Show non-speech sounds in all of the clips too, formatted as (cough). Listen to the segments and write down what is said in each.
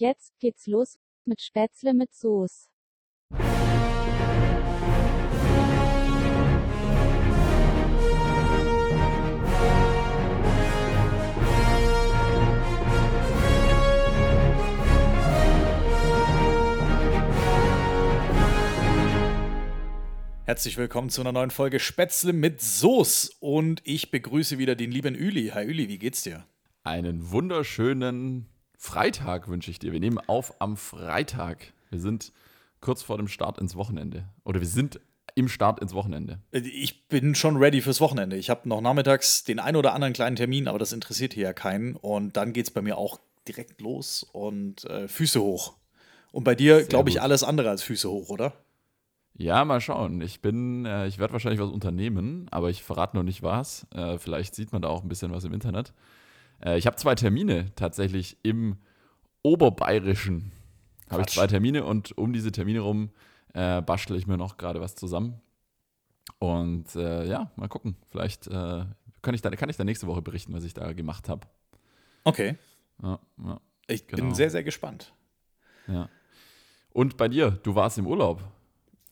Jetzt geht's los mit Spätzle mit Soße. Herzlich willkommen zu einer neuen Folge Spätzle mit Soße und ich begrüße wieder den lieben Üli. Hi Üli, wie geht's dir? Einen wunderschönen Freitag wünsche ich dir. Wir nehmen auf am Freitag. Wir sind kurz vor dem Start ins Wochenende. Oder wir sind im Start ins Wochenende. Ich bin schon ready fürs Wochenende. Ich habe noch nachmittags den einen oder anderen kleinen Termin, aber das interessiert hier ja keinen. Und dann geht's bei mir auch direkt los und äh, Füße hoch. Und bei dir, glaube ich, alles andere als Füße hoch, oder? Ja, mal schauen. Ich bin, äh, ich werde wahrscheinlich was unternehmen, aber ich verrate noch nicht was. Äh, vielleicht sieht man da auch ein bisschen was im Internet. Äh, ich habe zwei Termine tatsächlich im Oberbayerischen. Habe ich zwei Termine und um diese Termine rum äh, bastel ich mir noch gerade was zusammen. Und äh, ja, mal gucken. Vielleicht äh, kann, ich da, kann ich da nächste Woche berichten, was ich da gemacht habe. Okay. Ja, ja, Ich bin Genau. sehr, sehr gespannt. ja. Und bei dir, du warst im Urlaub.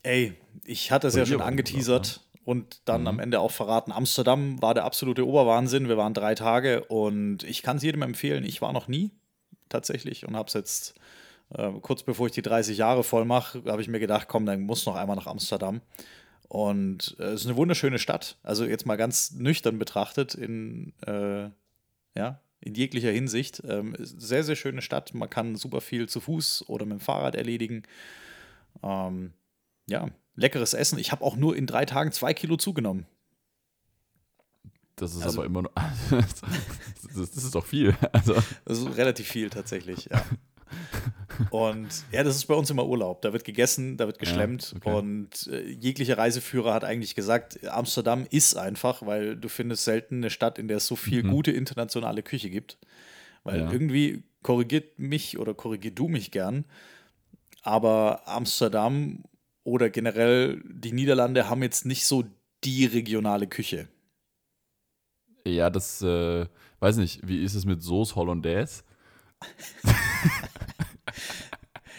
Ey, ich hatte es ja schon war im angeteasert und dann Mhm. am Ende auch verraten. Amsterdam war der absolute Oberwahnsinn. Wir waren drei Tage und ich kann es jedem empfehlen. Ich war noch nie tatsächlich und habe es jetzt äh, kurz bevor ich die 30 Jahre voll mache, habe ich mir gedacht, komm, dann muss noch einmal nach Amsterdam. Und äh, es ist eine wunderschöne Stadt. Also jetzt mal ganz nüchtern betrachtet in äh, ja in jeglicher Hinsicht. Ähm, sehr, sehr schöne Stadt. Man kann super viel zu Fuß oder mit dem Fahrrad erledigen. Ähm, ja, leckeres Essen. Ich habe auch nur in drei Tagen zwei Kilo zugenommen. Das ist Also- aber immer noch. (laughs) das, ist doch viel. Also, Das ist relativ viel tatsächlich, ja. Und ja, das ist bei uns immer Urlaub. Da wird gegessen, da wird geschlemmt. okay. Und äh, jeglicher Reiseführer hat eigentlich gesagt, Amsterdam ist einfach, weil du findest selten eine Stadt, in der es so viel Mhm. gute internationale Küche gibt. Weil Ja. irgendwie korrigiert mich oder korrigier du mich gern. Aber Amsterdam oder generell die Niederlande haben jetzt nicht so die regionale Küche. ja, das, äh, weiß nicht, wie ist es mit Sauce Hollandaise? (laughs)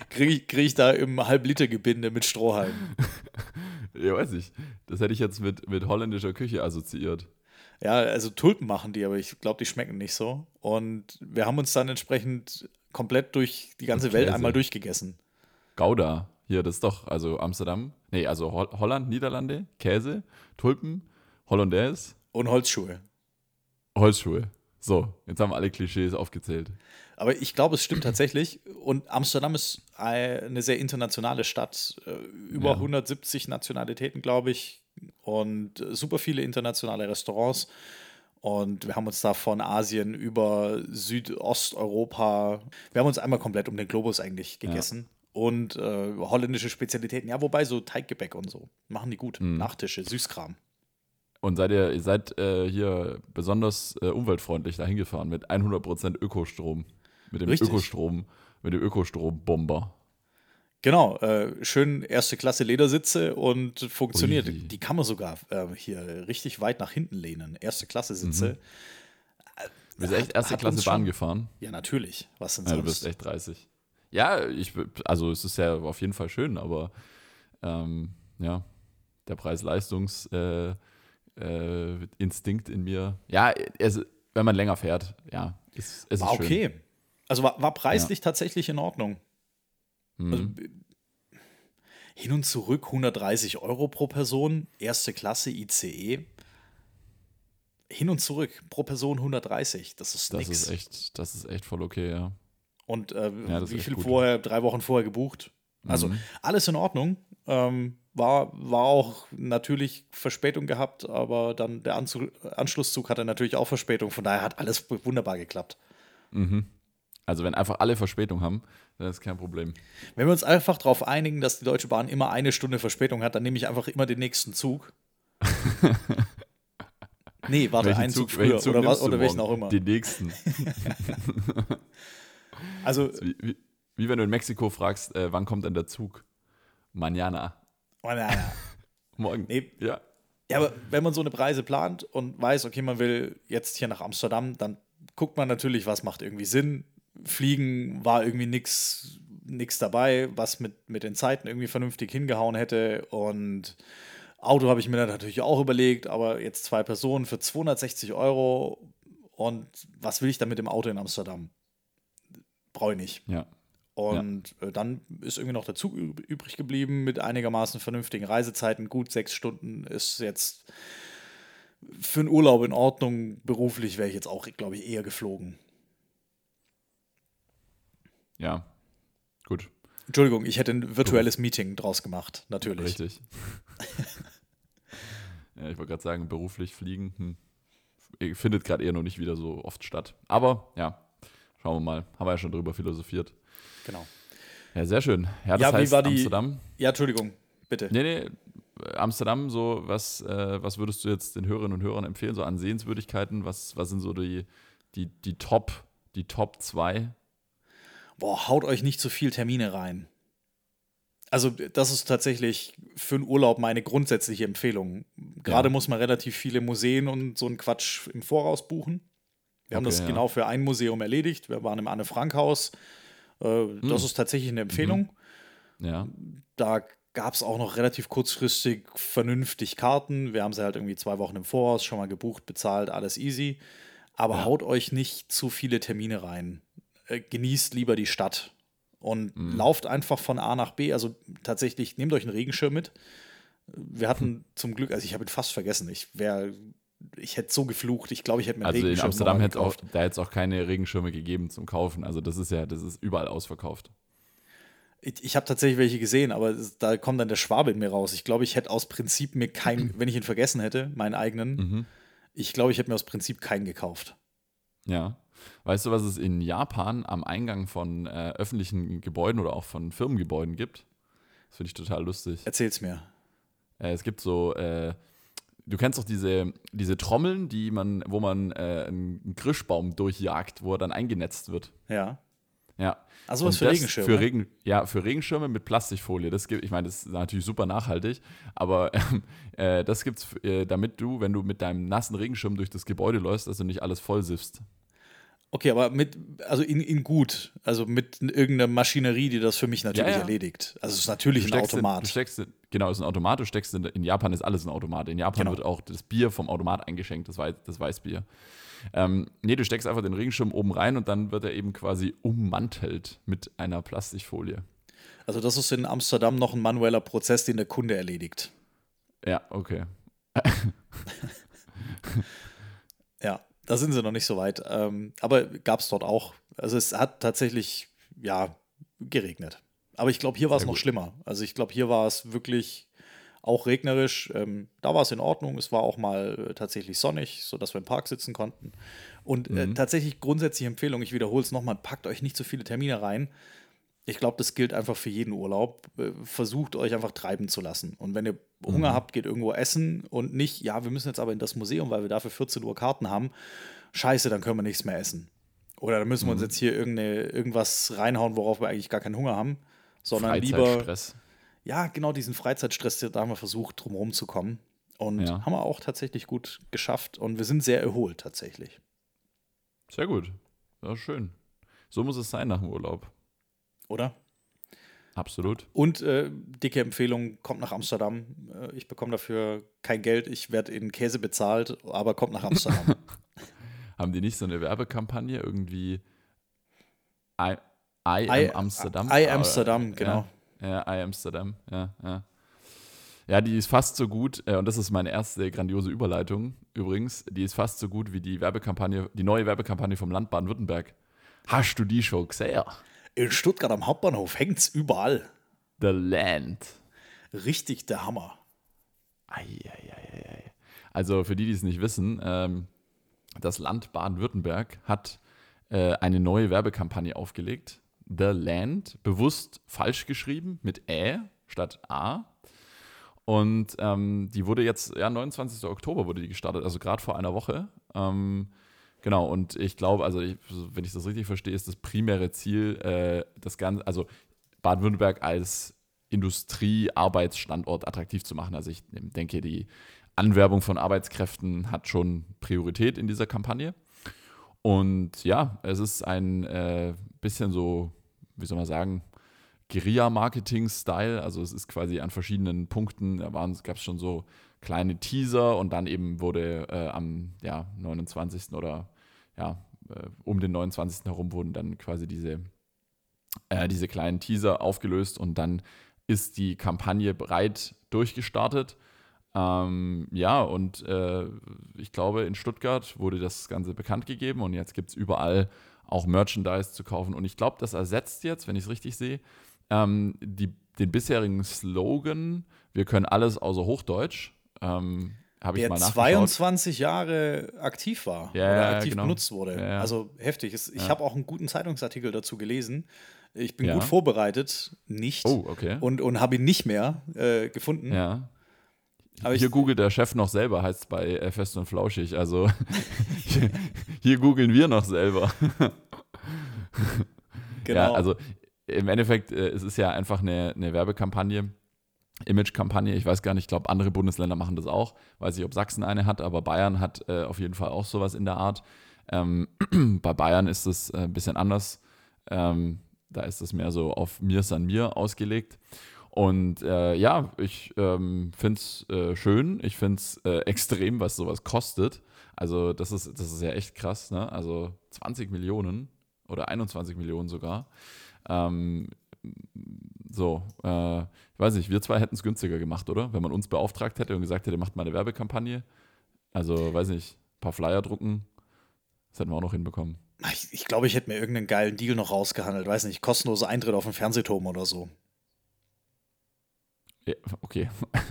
Kriege ich, krieg ich da im Halblitergebinde mit Strohhalm. (laughs) Ja, weiß ich. Das hätte ich jetzt mit, mit holländischer Küche assoziiert. Ja, also Tulpen machen die, aber ich glaube, die schmecken nicht so. Und wir haben uns dann entsprechend komplett durch die ganze Welt einmal durchgegessen. Gouda, hier, das ist doch, also Amsterdam. Nee, also Hol Holland, Niederlande, Käse, Tulpen, Hollandaise, Und Holzschuhe. Holzschuhe. So, jetzt haben wir alle Klischees aufgezählt. Aber ich glaube, es stimmt tatsächlich. Und Amsterdam ist eine sehr internationale Stadt. Äh, Über Ja. 170 Nationalitäten, glaube ich. Und super viele internationale Restaurants. Und wir haben uns da von Asien über Südosteuropa, wir haben uns einmal komplett um den Globus eigentlich gegessen. Und äh, holländische Spezialitäten, ja, wobei so Teiggebäck und so, machen die gut. Mhm. Nachtische, Süßkram. Und seid ihr, ihr seid äh, hier besonders äh, umweltfreundlich dahin gefahren mit 100% Ökostrom. Mit dem Richtig. Ökostrom, mit dem Ökostrombomber. Genau, äh, schön erste Klasse Ledersitze und funktioniert. Ui. Die kann man sogar äh, hier richtig weit nach hinten lehnen. Erste Klasse Sitze. Du bist echt erste Klasse Bahn gefahren. Ja, natürlich. Was denn Ja, du sonst? bist echt 30. Ja, ich, also es ist ja auf jeden Fall schön, aber ähm, ja, der Preis-Leistungs- äh, äh, in mir. Ja, es, wenn man länger fährt, ja, ist, es war ist schön. okay. Also war, war preislich tatsächlich in Ordnung. Mhm. Also, hin und zurück 130 Euro pro Person, erste Klasse ICE. Hin und zurück pro Person 130. Das ist das nix. ist echt, das ist echt voll okay, ja. Und äh, Ja, wie viel gut. vorher, drei Wochen vorher gebucht? Also Mhm. alles in Ordnung. Ähm, war, war auch natürlich Verspätung gehabt, aber dann der Anzu Anschlusszug hatte natürlich auch Verspätung. Von daher hat alles wunderbar geklappt. Mhm. Also wenn einfach alle Verspätung haben, dann ist kein Problem. Wenn wir uns einfach darauf einigen, dass die Deutsche Bahn immer eine Stunde Verspätung hat, dann nehme ich einfach immer den nächsten Zug. (laughs) nee, warte, einen Zug, früher welchen Zug oder, was, oder welchen auch immer. Den nächsten. (laughs) (laughs) Also, Wie, wie, wie wenn du in Mexiko fragst, äh, wann kommt denn der Zug? Mañana. oh, na, na. (laughs) Morgen. Nee. Ja. Ja, aber wenn man so eine Preise plant und weiß, okay, man will jetzt hier nach Amsterdam, dann guckt man natürlich, was macht irgendwie Sinn. Fliegen war irgendwie nichts dabei, was mit, mit den Zeiten irgendwie vernünftig hingehauen hätte. Und Auto habe ich mir dann natürlich auch überlegt, aber jetzt zwei Personen für 260 Euro. Und was will ich dann mit dem Auto in Amsterdam? Brauche ich nicht. Ja. Und äh, dann ist irgendwie noch der Zug üb- übrig geblieben mit einigermaßen vernünftigen Reisezeiten. Gut, sechs Stunden ist jetzt für einen Urlaub in Ordnung. Beruflich wäre ich jetzt auch, glaube ich, eher geflogen. Ja. Gut. Entschuldigung, ich hätte ein virtuelles Meeting draus gemacht, natürlich. Richtig. (laughs) ja, ich wollte gerade sagen, beruflich fliegen hm, findet gerade eher noch nicht wieder so oft statt. Aber ja, schauen wir mal. Haben wir ja schon drüber philosophiert. Genau. Ja, sehr schön. Ja, das Ja, wie heißt war die- Amsterdam. Ja, Entschuldigung, bitte. Nee, nee, Amsterdam, so, was, äh, was würdest du jetzt den Hörerinnen und Hörern empfehlen, so an Sehenswürdigkeiten? Was, was sind so die, die, die Top, die Top 2? Boah, haut euch nicht zu viel Termine rein. Also, das ist tatsächlich für einen Urlaub meine grundsätzliche Empfehlung. Gerade Ja. muss man relativ viele Museen und so einen Quatsch im Voraus buchen. Wir haben Okay, das ja. genau für ein Museum erledigt. Wir waren im Anne-Frank-Haus. Äh, Das Hm. ist tatsächlich eine Empfehlung. Ja, Da gab es auch noch relativ kurzfristig vernünftig Karten. Wir haben sie halt irgendwie zwei Wochen im Voraus schon mal gebucht, bezahlt, alles easy. Aber Ja. haut euch nicht zu viele Termine rein. Äh, genießt lieber die Stadt und Mhm. lauft einfach von A nach B. Also tatsächlich, nehmt euch einen Regenschirm mit. Wir hatten Hm. zum Glück, also ich habe ihn fast vergessen. Ich wäre, ich hätte so geflucht. Ich glaube, ich hätte mir also in Regenschirm Amsterdam nochmal hätte auch, da hätte es auch keine Regenschirme gegeben zum Kaufen. Also das ist ja, das ist überall ausverkauft. Ich, ich habe tatsächlich welche gesehen, aber da kommt dann der Schwabe in mir raus. Ich glaube, ich hätte aus Prinzip mir keinen, (clears throat) wenn ich ihn vergessen hätte, meinen eigenen, Mhm. ich glaube, ich hätte mir aus Prinzip keinen gekauft. Ja. Weißt du, was es in Japan am Eingang von äh, öffentlichen Gebäuden oder auch von Firmengebäuden gibt? Das finde ich total lustig. Erzähl's mir. Äh, es gibt so, äh, du kennst doch diese, diese Trommeln, die man, wo man äh, einen Grischbaum durchjagt, wo er dann eingenetzt wird. Ja. Ja. Also was für Regenschirme. Für Regen, ja, für Regenschirme mit Plastikfolie. Das gibt, ich meine, das ist natürlich super nachhaltig, aber ähm, äh, das gibt's, äh, damit du, wenn du mit deinem nassen Regenschirm durch das Gebäude läufst, dass du nicht alles voll siffst. Okay, aber mit, also in, in gut, also mit irgendeiner Maschinerie, die das für mich natürlich Ja, ja. erledigt. Also es ist natürlich ein steckst in- Automat. du steckst in, genau, es ist ein Automat. Du steckst in, in Japan ist alles ein Automat. In Japan Genau. wird auch das Bier vom Automat eingeschenkt, das, Wei das Weißbier. Ähm, nee, du steckst einfach den Regenschirm oben rein und dann wird er eben quasi ummantelt mit einer Plastikfolie. Also das ist in Amsterdam noch ein manueller Prozess, den der Kunde erledigt. Ja, okay. (laughs) Da sind sie noch nicht so weit. Ähm, aber gab es dort auch. Also es hat tatsächlich, ja, geregnet. Aber ich glaube, hier war es noch schlimmer. Also ich glaube, hier war es wirklich auch regnerisch. Ähm, da war es in Ordnung. Es war auch mal äh, tatsächlich sonnig, sodass wir im Park sitzen konnten. Und äh, Mhm. tatsächlich grundsätzliche Empfehlung, ich wiederhole es nochmal, packt euch nicht so viele Termine rein. Ich glaube, das gilt einfach für jeden Urlaub. Äh, Versucht euch einfach treiben zu lassen. Und wenn ihr Hunger Mhm. habt, geht irgendwo essen und nicht, ja, wir müssen jetzt aber in das Museum, weil wir dafür 14 Uhr Karten haben. Scheiße, dann können wir nichts mehr essen. Oder dann müssen wir uns Mhm. jetzt hier irgendeine, irgendwas reinhauen, worauf wir eigentlich gar keinen Hunger haben. Sondern lieber, Freizeitstress. ja, genau diesen Freizeitstress, da haben wir versucht, drumherum zu kommen. Und Ja. haben wir auch tatsächlich gut geschafft. Und wir sind sehr erholt tatsächlich. Sehr gut. Ja, schön. So muss es sein nach dem Urlaub. Oder? Absolut. Und äh, dicke Empfehlung, kommt nach Amsterdam. Äh, ich bekomme dafür kein Geld. Ich werde in Käse bezahlt, aber kommt nach Amsterdam. (laughs) Haben die nicht so eine Werbekampagne irgendwie I, I am I- Amsterdam? I Ah, Amsterdam, genau. Ja, I Amsterdam, ja, ja. Ja, die ist fast so gut, äh, und das ist meine erste grandiose Überleitung übrigens, die ist fast so gut wie die Werbekampagne, die neue Werbekampagne vom Land Baden-Württemberg. Hast du die schon gesehen? In Stuttgart am Hauptbahnhof hängt's überall. The Land. Richtig der Hammer. Eieieiei. Also für die, die es nicht wissen, ähm, das Land Baden-Württemberg hat äh, eine neue Werbekampagne aufgelegt. The Land, bewusst falsch geschrieben, mit Ä statt A. Und ähm, die wurde jetzt, ja, 29. Oktober wurde die gestartet, also gerade vor einer Woche. Ähm, genau, und ich glaube, also ich, wenn ich das richtig verstehe, ist das primäre Ziel, äh, das Ganze, also Baden-Württemberg als Industriearbeitsstandort attraktiv zu machen. Also ich denke, die Anwerbung von Arbeitskräften hat schon Priorität in dieser Kampagne. Und ja, es ist ein äh, bisschen so, wie soll man sagen, Guerilla-Marketing-Style. Also es ist quasi an verschiedenen Punkten, da gab es schon so kleine Teaser und dann eben wurde äh, am ja, 29. oder ja, äh, um den 29. herum wurden dann quasi diese, äh, diese kleinen Teaser aufgelöst und dann ist die Kampagne breit durchgestartet. Ähm, ja, und äh, ich glaube, in Stuttgart wurde das Ganze bekannt gegeben und jetzt gibt es überall auch Merchandise zu kaufen. Und ich glaube, das ersetzt jetzt, wenn ich es richtig sehe, ähm, die, den bisherigen Slogan, wir können alles außer Hochdeutsch. Ähm, habe ich mal nachgeschaut. 22 Jahre aktiv war ja, oder aktiv genau. benutzt wurde. Ja, also heftig. Ich Ja. habe auch einen guten Zeitungsartikel dazu gelesen. Ich bin gut vorbereitet, nicht. Oh, okay. Und, und habe ihn nicht mehr äh, gefunden. Ja. Aber hier googelt der Chef noch selber, heißt es bei äh, Fest und Flauschig. Also (laughs) hier, hier googeln wir noch selber. (laughs) Genau. Ja, also im Endeffekt, äh, es ist ja einfach eine, eine Werbekampagne, Image-Kampagne. Ich weiß gar nicht, ich glaube, andere Bundesländer machen das auch. Weiß nicht, ob Sachsen eine hat, aber Bayern hat äh, auf jeden Fall auch sowas in der Art. Ähm, (clears throat) bei Bayern ist es äh, ein bisschen anders. Ähm, da ist es mehr so auf mir san mir ausgelegt. Und äh, ja, ich ähm, finde es äh, schön. Ich finde es äh, extrem, was sowas kostet. Also, das ist, das ist ja echt krass, ne? Also 20 Millionen oder 21 Millionen sogar. Ähm, so, äh, ich weiß nicht, wir zwei hätten es günstiger gemacht, oder? Wenn man uns beauftragt hätte und gesagt hätte, macht mal eine Werbekampagne. Also, weiß nicht, ein paar Flyer drucken. Das hätten wir auch noch hinbekommen. Ich, ich glaube, ich hätte mir irgendeinen geilen Deal noch rausgehandelt. Weiß nicht, kostenlose Eintritt auf den Fernsehturm oder so. Ja, okay. (laughs)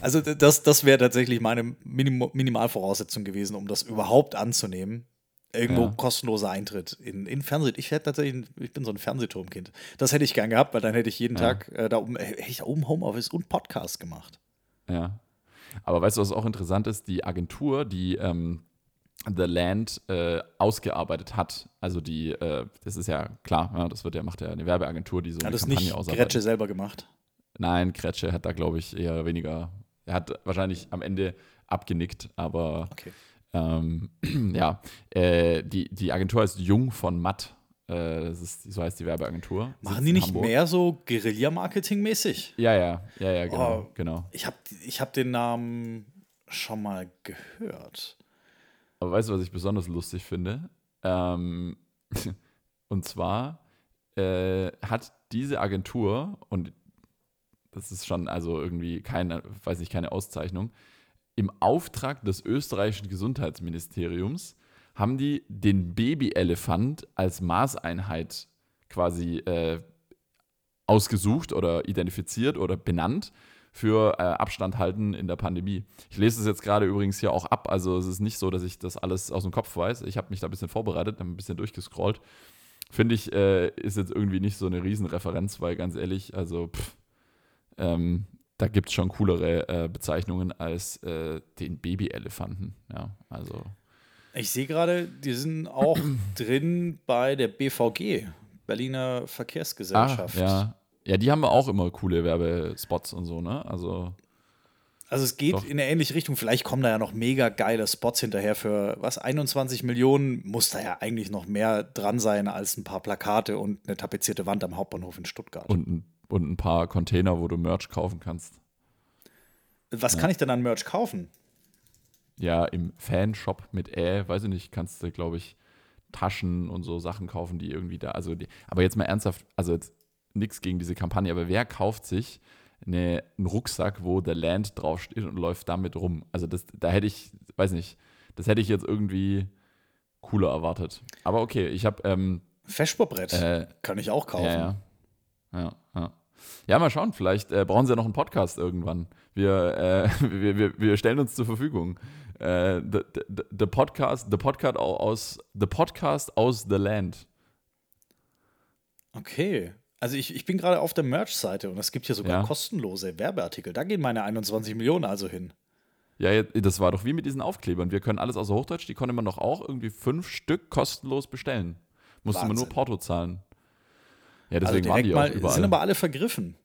Also das, das wäre tatsächlich meine Minim Minimalvoraussetzung gewesen, um das überhaupt anzunehmen. Irgendwo Ja. kostenloser Eintritt in, in Fernseh. Ich hätte tatsächlich, ich bin so ein Fernsehturmkind. Das hätte ich gern gehabt, weil dann hätte ich jeden Ja. Tag äh, da oben, äh, hätte ich da oben Homeoffice und Podcast gemacht. Ja. Aber weißt du, was auch interessant ist? Die Agentur, die ähm, The Land äh, ausgearbeitet hat, also die, äh, das ist ja klar, ja, das wird ja, macht ja eine Werbeagentur, die so Hat eine das Kampagne nicht ausarbeitet. Gretsche selber gemacht? Nein, Kretsche hat da, glaube ich, eher weniger. Er hat wahrscheinlich am Ende abgenickt, aber Okay. Ähm, (clears throat) ja, äh, die, die Agentur heißt Jung von Matt. Äh, das ist, so heißt die Werbeagentur. Machen die nicht mehr so Guerilla-Marketing-mäßig? Ja, ja, ja, ja, genau. Oh. genau. Ich habe ich hab den Namen schon mal gehört. Aber weißt du, was ich besonders lustig finde? Ähm, (laughs) und zwar äh, hat diese Agentur, und das ist schon also irgendwie keine, weiß nicht, keine Auszeichnung, im Auftrag des österreichischen Gesundheitsministeriums haben die den Babyelefant als Maßeinheit quasi äh, ausgesucht oder identifiziert oder benannt für äh, Abstand halten in der Pandemie. Ich lese es jetzt gerade übrigens hier auch ab, also es ist nicht so, dass ich das alles aus dem Kopf weiß. Ich habe mich da ein bisschen vorbereitet, habe ein bisschen durchgescrollt. Finde ich, äh, ist jetzt irgendwie nicht so eine Riesenreferenz, weil ganz ehrlich, also pff, ähm, da gibt es schon coolere äh, Bezeichnungen als äh, den Babyelefanten. Ja, also Ich sehe gerade, die sind auch (clears throat) drin bei der BVG, Berliner Verkehrsgesellschaft. Ah, ja. Ja, die haben auch immer coole Werbespots und so, ne? Also, Also es geht Doch. in eine ähnliche Richtung. Vielleicht kommen da ja noch mega geile Spots hinterher für was 21 Millionen. Muss da ja eigentlich noch mehr dran sein als ein paar Plakate und eine tapezierte Wand am Hauptbahnhof in Stuttgart. und, ein- und ein paar Container, wo du Merch kaufen kannst. was kann ich denn an Merch kaufen? Ja, im Fanshop mit Ä, weiß ich nicht, kannst du, glaube ich, Taschen und so Sachen kaufen, die irgendwie da, also, die, aber jetzt mal ernsthaft, also jetzt nichts gegen diese Kampagne, aber wer kauft sich eine, einen Rucksack, wo The Land draufsteht und läuft damit rum? Also das, da hätte ich, weiß nicht, das hätte ich jetzt irgendwie cooler erwartet. Aber okay, ich habe, ähm, Feschbobrett äh, kann ich auch kaufen. ja, ja. Ja, ja. Ja, mal schauen, vielleicht äh, brauchen sie ja noch einen Podcast irgendwann. Wir, äh, (laughs) wir, wir, wir stellen uns zur Verfügung. Äh, the, the, the Podcast, the Podcast au- aus The Podcast aus The Land. Okay. Also ich, ich bin gerade auf der Merch-Seite und es gibt hier sogar Ja. kostenlose Werbeartikel. Da gehen meine 21 Millionen also hin. Ja, das war doch wie mit diesen Aufklebern. Wir können alles außer Hochdeutsch, die konnte man doch auch irgendwie fünf Stück kostenlos bestellen. Musste man nur. Porto zahlen. Ja, Also deswegen waren direkt die mal, auch überall. sind aber alle vergriffen.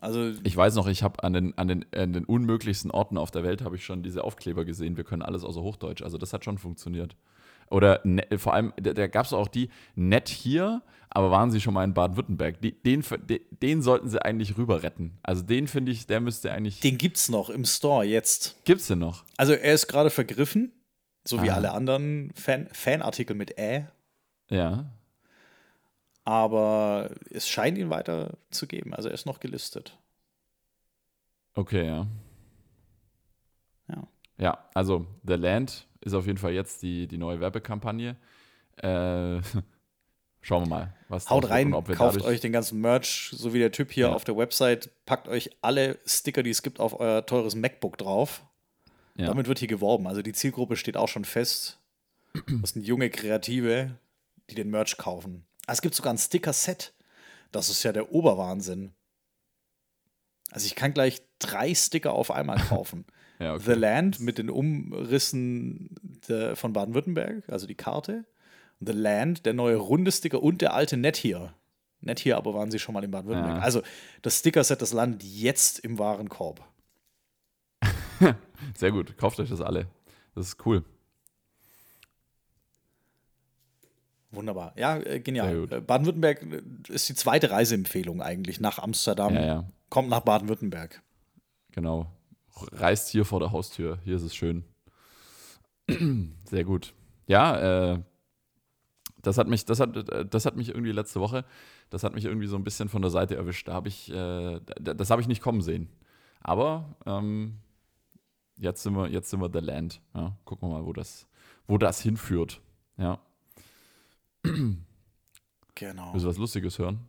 Also Ich weiß noch, ich habe an den, an, den, an den unmöglichsten Orten auf der Welt habe ich schon diese Aufkleber gesehen, wir können alles außer Hochdeutsch. Also das hat schon funktioniert. Oder ne, vor allem, da, da gab es auch die, nett hier, aber waren sie schon mal in Baden-Württemberg. Den, den, den sollten sie eigentlich rüber retten. Also den finde ich, der müsste eigentlich. den gibt's noch im Store jetzt. Gibt's den noch? Also er ist gerade vergriffen, so wie Ah. alle anderen Fan Fanartikel mit Ä, Ja. Aber es scheint ihn weiter zu geben. Also er ist noch gelistet. Okay, ja. Ja. Ja, also The Land ist auf jeden Fall jetzt die, die neue Werbekampagne. Äh, (laughs) schauen wir mal, was Haut rein, wir kauft euch den ganzen Merch, so wie der Typ hier Ja. auf der Website, packt euch alle Sticker, die es gibt, auf euer teures MacBook drauf. Ja. Damit wird hier geworben. Also die Zielgruppe steht auch schon fest. Das sind junge Kreative, die den Merch kaufen. Ah, es gibt sogar ein Sticker-Set. Das ist ja der Oberwahnsinn. Also ich kann gleich drei Sticker auf einmal kaufen. (laughs) ja, okay. The Land mit den Umrissen der, von Baden-Württemberg, also die Karte. The Land, der neue runde Sticker und der alte Net hier. Net hier, aber waren sie schon mal in Baden-Württemberg. Ja. Also das Sticker-Set, das landet jetzt im Warenkorb. (laughs) Sehr gut, kauft euch das alle. Das ist cool. Wunderbar. Ja, äh, genial. Äh, Baden-Württemberg äh, ist die zweite Reiseempfehlung eigentlich nach Amsterdam. Ja, ja, Kommt nach Baden-Württemberg. genau. Reist hier vor der Haustür. Hier ist es schön. Sehr gut. Ja, äh, das hat mich, das hat, äh, das hat mich irgendwie letzte Woche, das hat mich irgendwie so ein bisschen von der Seite erwischt. Da habe ich, äh, das habe ich nicht kommen sehen. Aber ähm, jetzt sind wir, jetzt sind wir The Land. Ja, gucken wir mal, wo das, wo das hinführt. Ja. Genau. Willst du was Lustiges hören?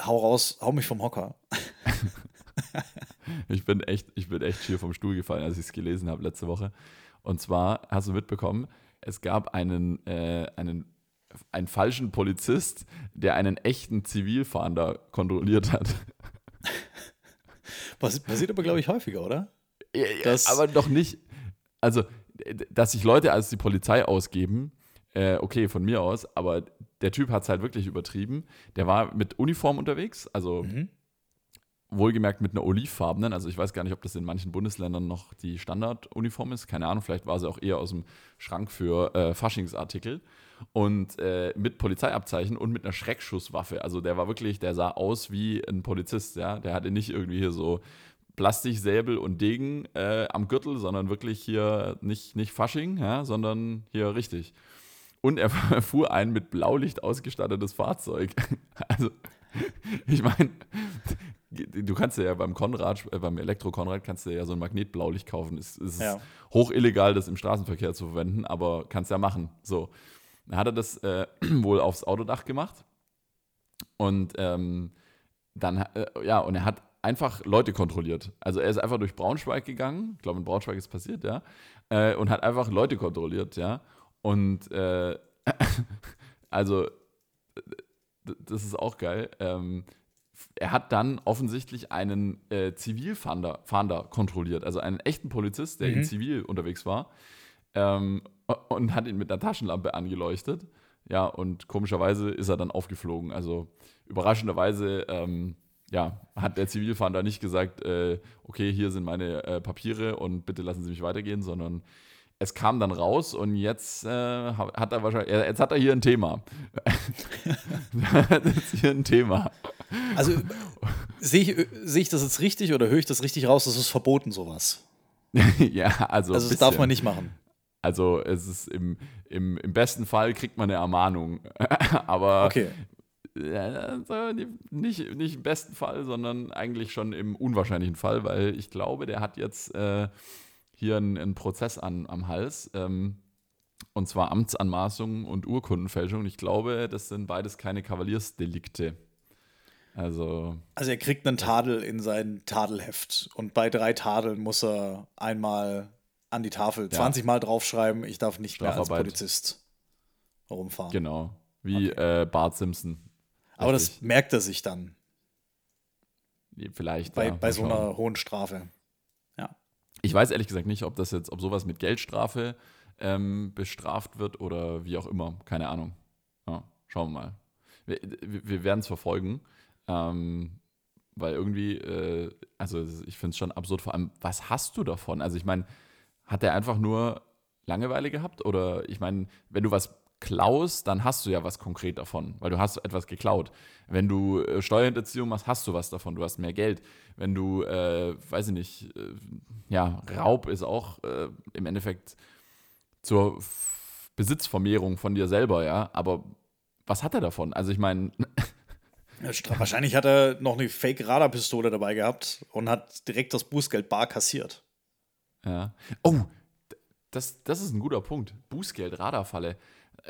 Hau raus, hau mich vom Hocker. (laughs) Ich bin echt, ich bin echt schier vom Stuhl gefallen, als ich es gelesen habe letzte Woche. Und zwar hast du mitbekommen, es gab einen, äh, einen, einen falschen Polizist, der einen echten Zivilfahnder kontrolliert hat. (laughs) Passi- Passiert aber, glaube ich, häufiger, oder? Das- aber doch nicht. Also, dass sich Leute als die Polizei ausgeben, äh, okay, von mir aus, aber der Typ hat es halt wirklich übertrieben. Der war mit Uniform unterwegs, also Mhm. wohlgemerkt mit einer olivfarbenen. Also ich weiß gar nicht, ob das in manchen Bundesländern noch die Standarduniform ist. Keine Ahnung, vielleicht war sie auch eher aus dem Schrank für äh, Faschingsartikel. Und äh, mit Polizeiabzeichen und mit einer Schreckschusswaffe. Also der war wirklich, der sah aus wie ein Polizist, ja. Der hatte nicht irgendwie hier so Plastiksäbel und Degen äh, am Gürtel, sondern wirklich hier nicht, nicht Fasching, ja, sondern hier richtig. Und er (laughs) fuhr ein mit Blaulicht ausgestattetes Fahrzeug. (laughs) Also, ich meine, du kannst ja beim Konrad, äh, beim Elektro-Konrad kannst du ja so ein Magnetblaulicht kaufen. Es, es ist Ja. hoch illegal, das im Straßenverkehr zu verwenden, aber kannst ja machen. So. Dann hat er das äh, (clears throat) wohl aufs Autodach gemacht. Und ähm, dann, äh, ja, und er hat einfach Leute kontrolliert. Also er ist einfach durch Braunschweig gegangen, ich glaube in Braunschweig ist passiert, ja, äh, und hat einfach Leute kontrolliert, ja. Und äh, (clears throat) also das ist auch geil. Ähm, er hat dann offensichtlich einen äh, Zivilfahnder Fahnder kontrolliert, also einen echten Polizist, der in Mhm. Zivil unterwegs war, ähm, (laughs) und hat ihn mit einer Taschenlampe angeleuchtet. Ja, und komischerweise ist er dann aufgeflogen. Also überraschenderweise, ähm, ja, hat der Zivilfahnder nicht gesagt, äh, okay, hier sind meine äh, Papiere und bitte lassen Sie mich weitergehen, sondern es kam dann raus und jetzt äh, ha- hat er wahrscheinlich, jetzt hat er hier ein Thema. (laughs) jetzt hier ein Thema. Also sehe ich, sehe ich das jetzt richtig oder höre ich das richtig raus? Das ist verboten, sowas. (laughs) ja, also. Also das darf man nicht machen. Also es ist im, im, im besten Fall kriegt man eine Ermahnung. (laughs) Aber Okay. ja, also nicht, nicht im besten Fall, sondern eigentlich schon im unwahrscheinlichen Fall, weil ich glaube, der hat jetzt äh, hier einen, einen Prozess an, am Hals. Ähm, und zwar Amtsanmaßung und Urkundenfälschung. Und ich glaube, das sind beides keine Kavaliersdelikte. Also, Also er kriegt einen Tadel in sein Tadelheft und bei drei Tadeln muss er einmal an die Tafel 20 Mal draufschreiben, ich darf nicht mehr als. Polizist rumfahren. genau. Wie äh, Bart Simpson. Aber das Richtig. merkt er sich dann vielleicht bei, ja, bei so einer hohen Strafe. Ich weiß ehrlich gesagt nicht, ob das jetzt, ob sowas mit Geldstrafe ähm, bestraft wird oder wie auch immer. Keine Ahnung. Ja, schauen wir mal. Wir, wir, werden es verfolgen. Ähm, weil irgendwie, äh, also ich finde es schon absurd, vor allem, was hast du davon? Also ich meine, hat er einfach nur Langeweile gehabt? Oder ich meine, wenn du was klaust, dann hast du ja was konkret davon, weil du hast etwas geklaut. Wenn du äh, Steuerhinterziehung machst, hast du was davon, du hast mehr Geld. Wenn du, äh, weiß ich nicht, äh, ja, Raub ist auch äh, im Endeffekt zur Besitzvermehrung von dir selber, ja, aber was hat er davon? Also ich meine, (laughs) Wahrscheinlich hat er noch eine Fake-Radarpistole dabei gehabt und hat direkt das Bußgeld bar kassiert. Ja. Oh, das, das ist ein guter Punkt. Bußgeld, Radarfalle.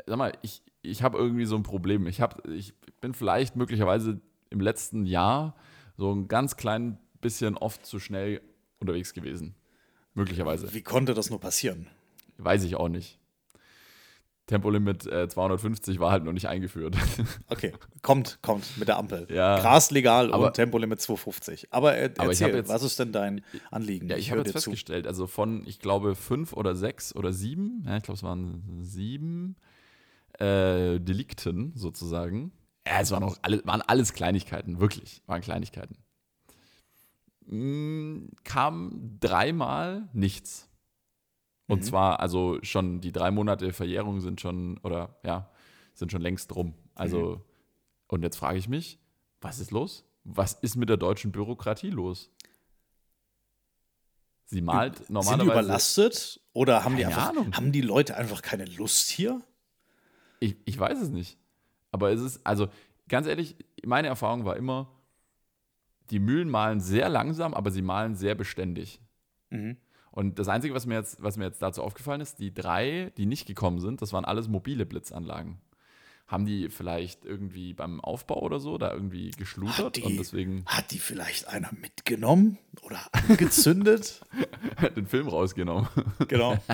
Sag mal, ich, ich habe irgendwie so ein Problem. Ich, hab, ich bin vielleicht möglicherweise im letzten Jahr so ein ganz klein bisschen oft zu schnell unterwegs gewesen. Möglicherweise. Wie konnte das nur passieren? Weiß ich auch nicht. Tempolimit äh, 250 war halt noch nicht eingeführt. (laughs) Okay, kommt, kommt mit der Ampel. Ja. Gras legal Aber- und Tempolimit 250. Aber, äh, Aber ich erzähl, jetzt- was ist denn dein Anliegen? Ja, ich hör habe jetzt dir zu. festgestellt, also von, ich glaube, fünf oder sechs oder sieben, ja, ich glaube, es waren sieben äh, Delikten sozusagen. Ja, es waren, auch alle, waren alles Kleinigkeiten, wirklich, waren Kleinigkeiten. Mm, kam dreimal nichts. Und Mhm. zwar, also schon die drei Monate Verjährung sind schon, oder ja, sind schon längst rum. Also, und jetzt frage ich mich, was ist los? Was ist mit der deutschen Bürokratie los? Sie malt Sind die normalerweise. überlastet oder haben die, einfach, Ahnung. haben die Leute einfach keine Lust hier? Ich, ich weiß es nicht. Aber es ist, also ganz ehrlich, meine Erfahrung war immer, die Mühlen malen sehr langsam, aber sie malen sehr beständig. Mhm. Und das Einzige, was mir, jetzt, was mir jetzt dazu aufgefallen ist, die drei, die nicht gekommen sind, das waren alles mobile Blitzanlagen. Haben die vielleicht irgendwie beim Aufbau oder so da irgendwie geschludert Hat die, und deswegen hat die vielleicht einer mitgenommen oder angezündet? (laughs) den Film rausgenommen? genau. (laughs)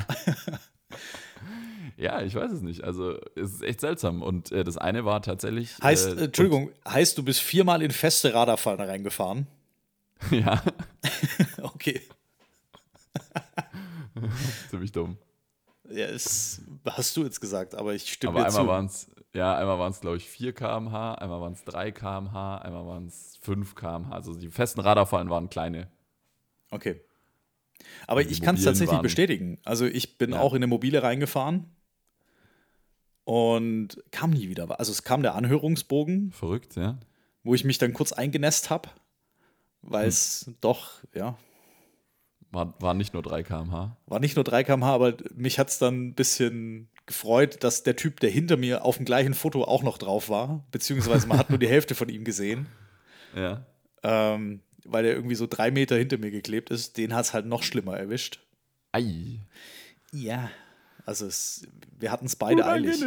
ja, ich weiß es nicht. Also es ist echt seltsam. Und äh, das eine war tatsächlich. Heißt, äh, äh, Entschuldigung, heißt, du bist viermal in feste Radarfallen reingefahren? (laughs) Ja, (laughs) Okay. (laughs) ziemlich dumm. Ja, ist, hast du jetzt gesagt, aber ich stimme Aber dir einmal zu. waren es, ja, einmal waren es, glaube ich, 4 km/h, einmal waren es 3 km/h, einmal waren es 5 km/h. Also die festen Radarfallen waren kleine. Okay. Aber ich kann es tatsächlich waren- bestätigen. Also ich bin Ja. auch in eine Mobile reingefahren und kam nie wieder. Also es kam der Anhörungsbogen, Verrückt, ja. wo ich mich dann kurz eingenässt habe, weil Hm. es doch, ja, War, waren nicht nur 3 km/h. war nicht nur 3 km/h, aber mich hat es dann ein bisschen gefreut, dass der Typ, der hinter mir auf dem gleichen Foto auch noch drauf war, beziehungsweise man hat nur die (laughs) Hälfte von ihm gesehen, Ja. ähm, weil er irgendwie so drei Meter hinter mir geklebt ist. Den hat es halt noch schlimmer erwischt. Ei. Ja. Also es, wir hatten es beide eilig.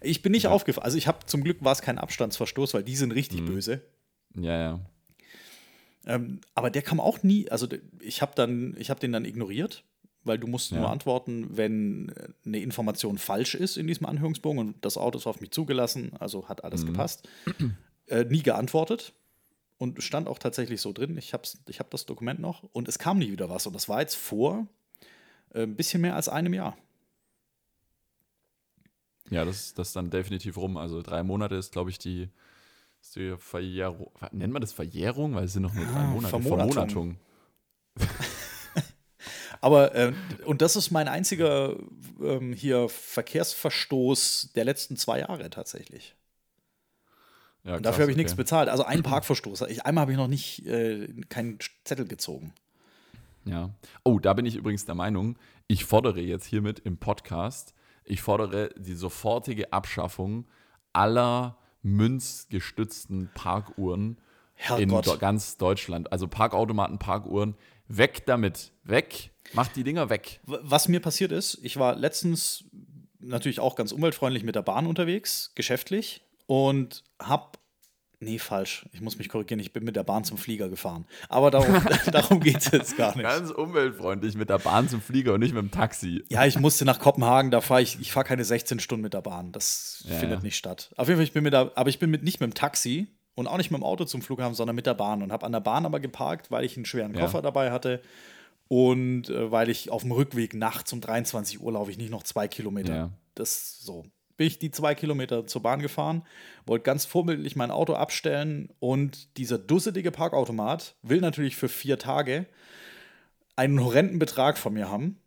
Ich bin nicht aufgefallen. Also ich habe zum Glück war es kein Abstandsverstoß, weil die sind richtig Mhm. böse. Ja, ja. Ähm, aber der kam auch nie. Also ich habe dann, ich habe den dann ignoriert, weil du musst Ja. nur antworten, wenn äh, eine Information falsch ist in diesem Anhörungsbogen und das Auto ist auf mich zugelassen, also hat alles Mhm. gepasst. (clears throat) Äh, nie geantwortet und stand auch tatsächlich so drin. Ich habe ich hab das Dokument noch und es kam nie wieder was und das war jetzt vor äh, ein bisschen mehr als einem Jahr. Ja, das, das ist dann definitiv rum. Also drei Monate ist, glaube ich, die, ist die Verjährung. Nennt man das Verjährung? Weil es sind noch nur drei Ah, Monate. Vermonatung. (laughs) Aber, äh, und das ist mein einziger ähm, hier Verkehrsverstoß der letzten zwei Jahre tatsächlich. Ja, Und dafür krass, habe ich nichts okay. bezahlt. Also einen (clears throat) Parkverstoß. Ich, einmal habe ich noch nicht äh, keinen Zettel gezogen. Ja. Oh, da bin ich übrigens der Meinung, ich fordere jetzt hiermit im Podcast, ich fordere die sofortige Abschaffung aller münzgestützten Parkuhren in Herrgott. do ganz Deutschland. Also Parkautomaten, Parkuhren, weg damit, weg, macht die Dinger weg. Was mir passiert ist, ich war letztens natürlich auch ganz umweltfreundlich mit der Bahn unterwegs, geschäftlich, und hab. Nee, falsch. Ich muss mich korrigieren. Ich bin mit der Bahn zum Flieger gefahren. Aber darum, (laughs) (laughs) darum geht es jetzt gar nicht. Ganz umweltfreundlich mit der Bahn zum Flieger und nicht mit dem Taxi. Ja, ich musste nach Kopenhagen, da fahre ich, ich fahre keine 16 Stunden mit der Bahn. Das Ja, findet ja. nicht statt. Auf jeden Fall, ich bin mit der, aber ich bin mit, nicht mit dem Taxi und auch nicht mit dem Auto zum Flughafen, sondern mit der Bahn und habe an der Bahn aber geparkt, weil ich einen schweren Ja. Koffer dabei hatte und äh, weil ich auf dem Rückweg nachts um 23 Uhr laufe ich nicht noch zwei Kilometer. Ja. Das so. Bin ich die zwei Kilometer zur Bahn gefahren, wollte ganz vorbildlich mein Auto abstellen und dieser dusselige Parkautomat will natürlich für vier Tage einen horrenden Betrag von mir haben.